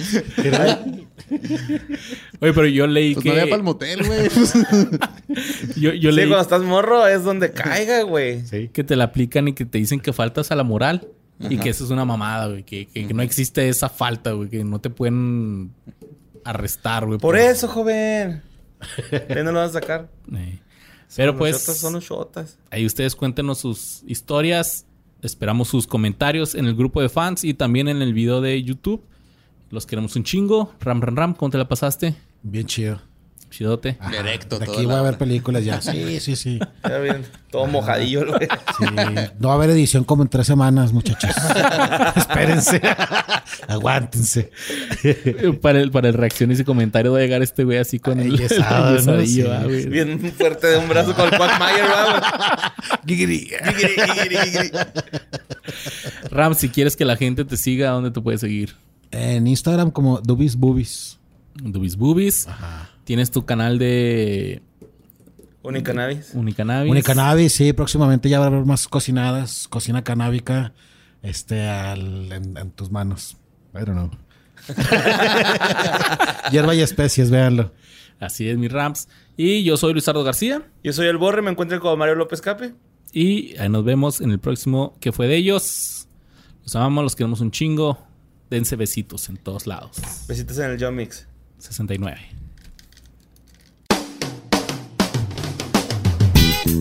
Oye, pero yo leí Pues que. no había para el motel, güey. Yo yo Sí, leí cuando estás morro es donde caiga, güey. Sí. que te la aplican y que te dicen que faltas a la moral. Y que eso es una mamada, güey. Que, que- que no existe esa falta, güey. Que no te pueden arrestar, güey. Por eso, joven. ¿Qué no lo vas a sacar? Pero pues. shotas son los shotas. Ahí ustedes cuéntenos sus historias. Esperamos sus comentarios en el grupo de fans y también en el video de YouTube. Los queremos un chingo. Ram, ram, ram. ¿Cómo te la pasaste? Bien chido. Chidote. Ajá. Directo De aquí voy la a ver hora. películas ya. Sí, sí, sí. Ya bien, todo mojadillo, güey. Sí. No va a haber edición como en tres semanas, muchachos. Espérense. Aguántense. para, el, para el reacciones y comentarios va a llegar este güey así con el, Enyesado, el ¿no? yesadillo, Sí. ah, güey. Bien fuerte de un brazo con el güey. Gigiri. Gigiri, gigiri, gigiri. Ram, si quieres que la gente te siga, ¿dónde te puede seguir? En Instagram como Dubis Boobies. Dubis Boobies. Tienes tu canal de Unicannabis. Unicannabis. Unicannabis, sí, próximamente ya va a haber más cocinadas, cocina canábica, este, al- en, en tus manos. I don't know. Hierba y especies, véanlo. Así es, mi Rams. Y yo soy Luisardo García. Yo soy el Borre, me encuentro con Mario López Cape. Y ahí nos vemos en el próximo que fue de ellos. Los amamos, los queremos un chingo. Dense besitos en todos lados. Besitos en el John Mix. 69.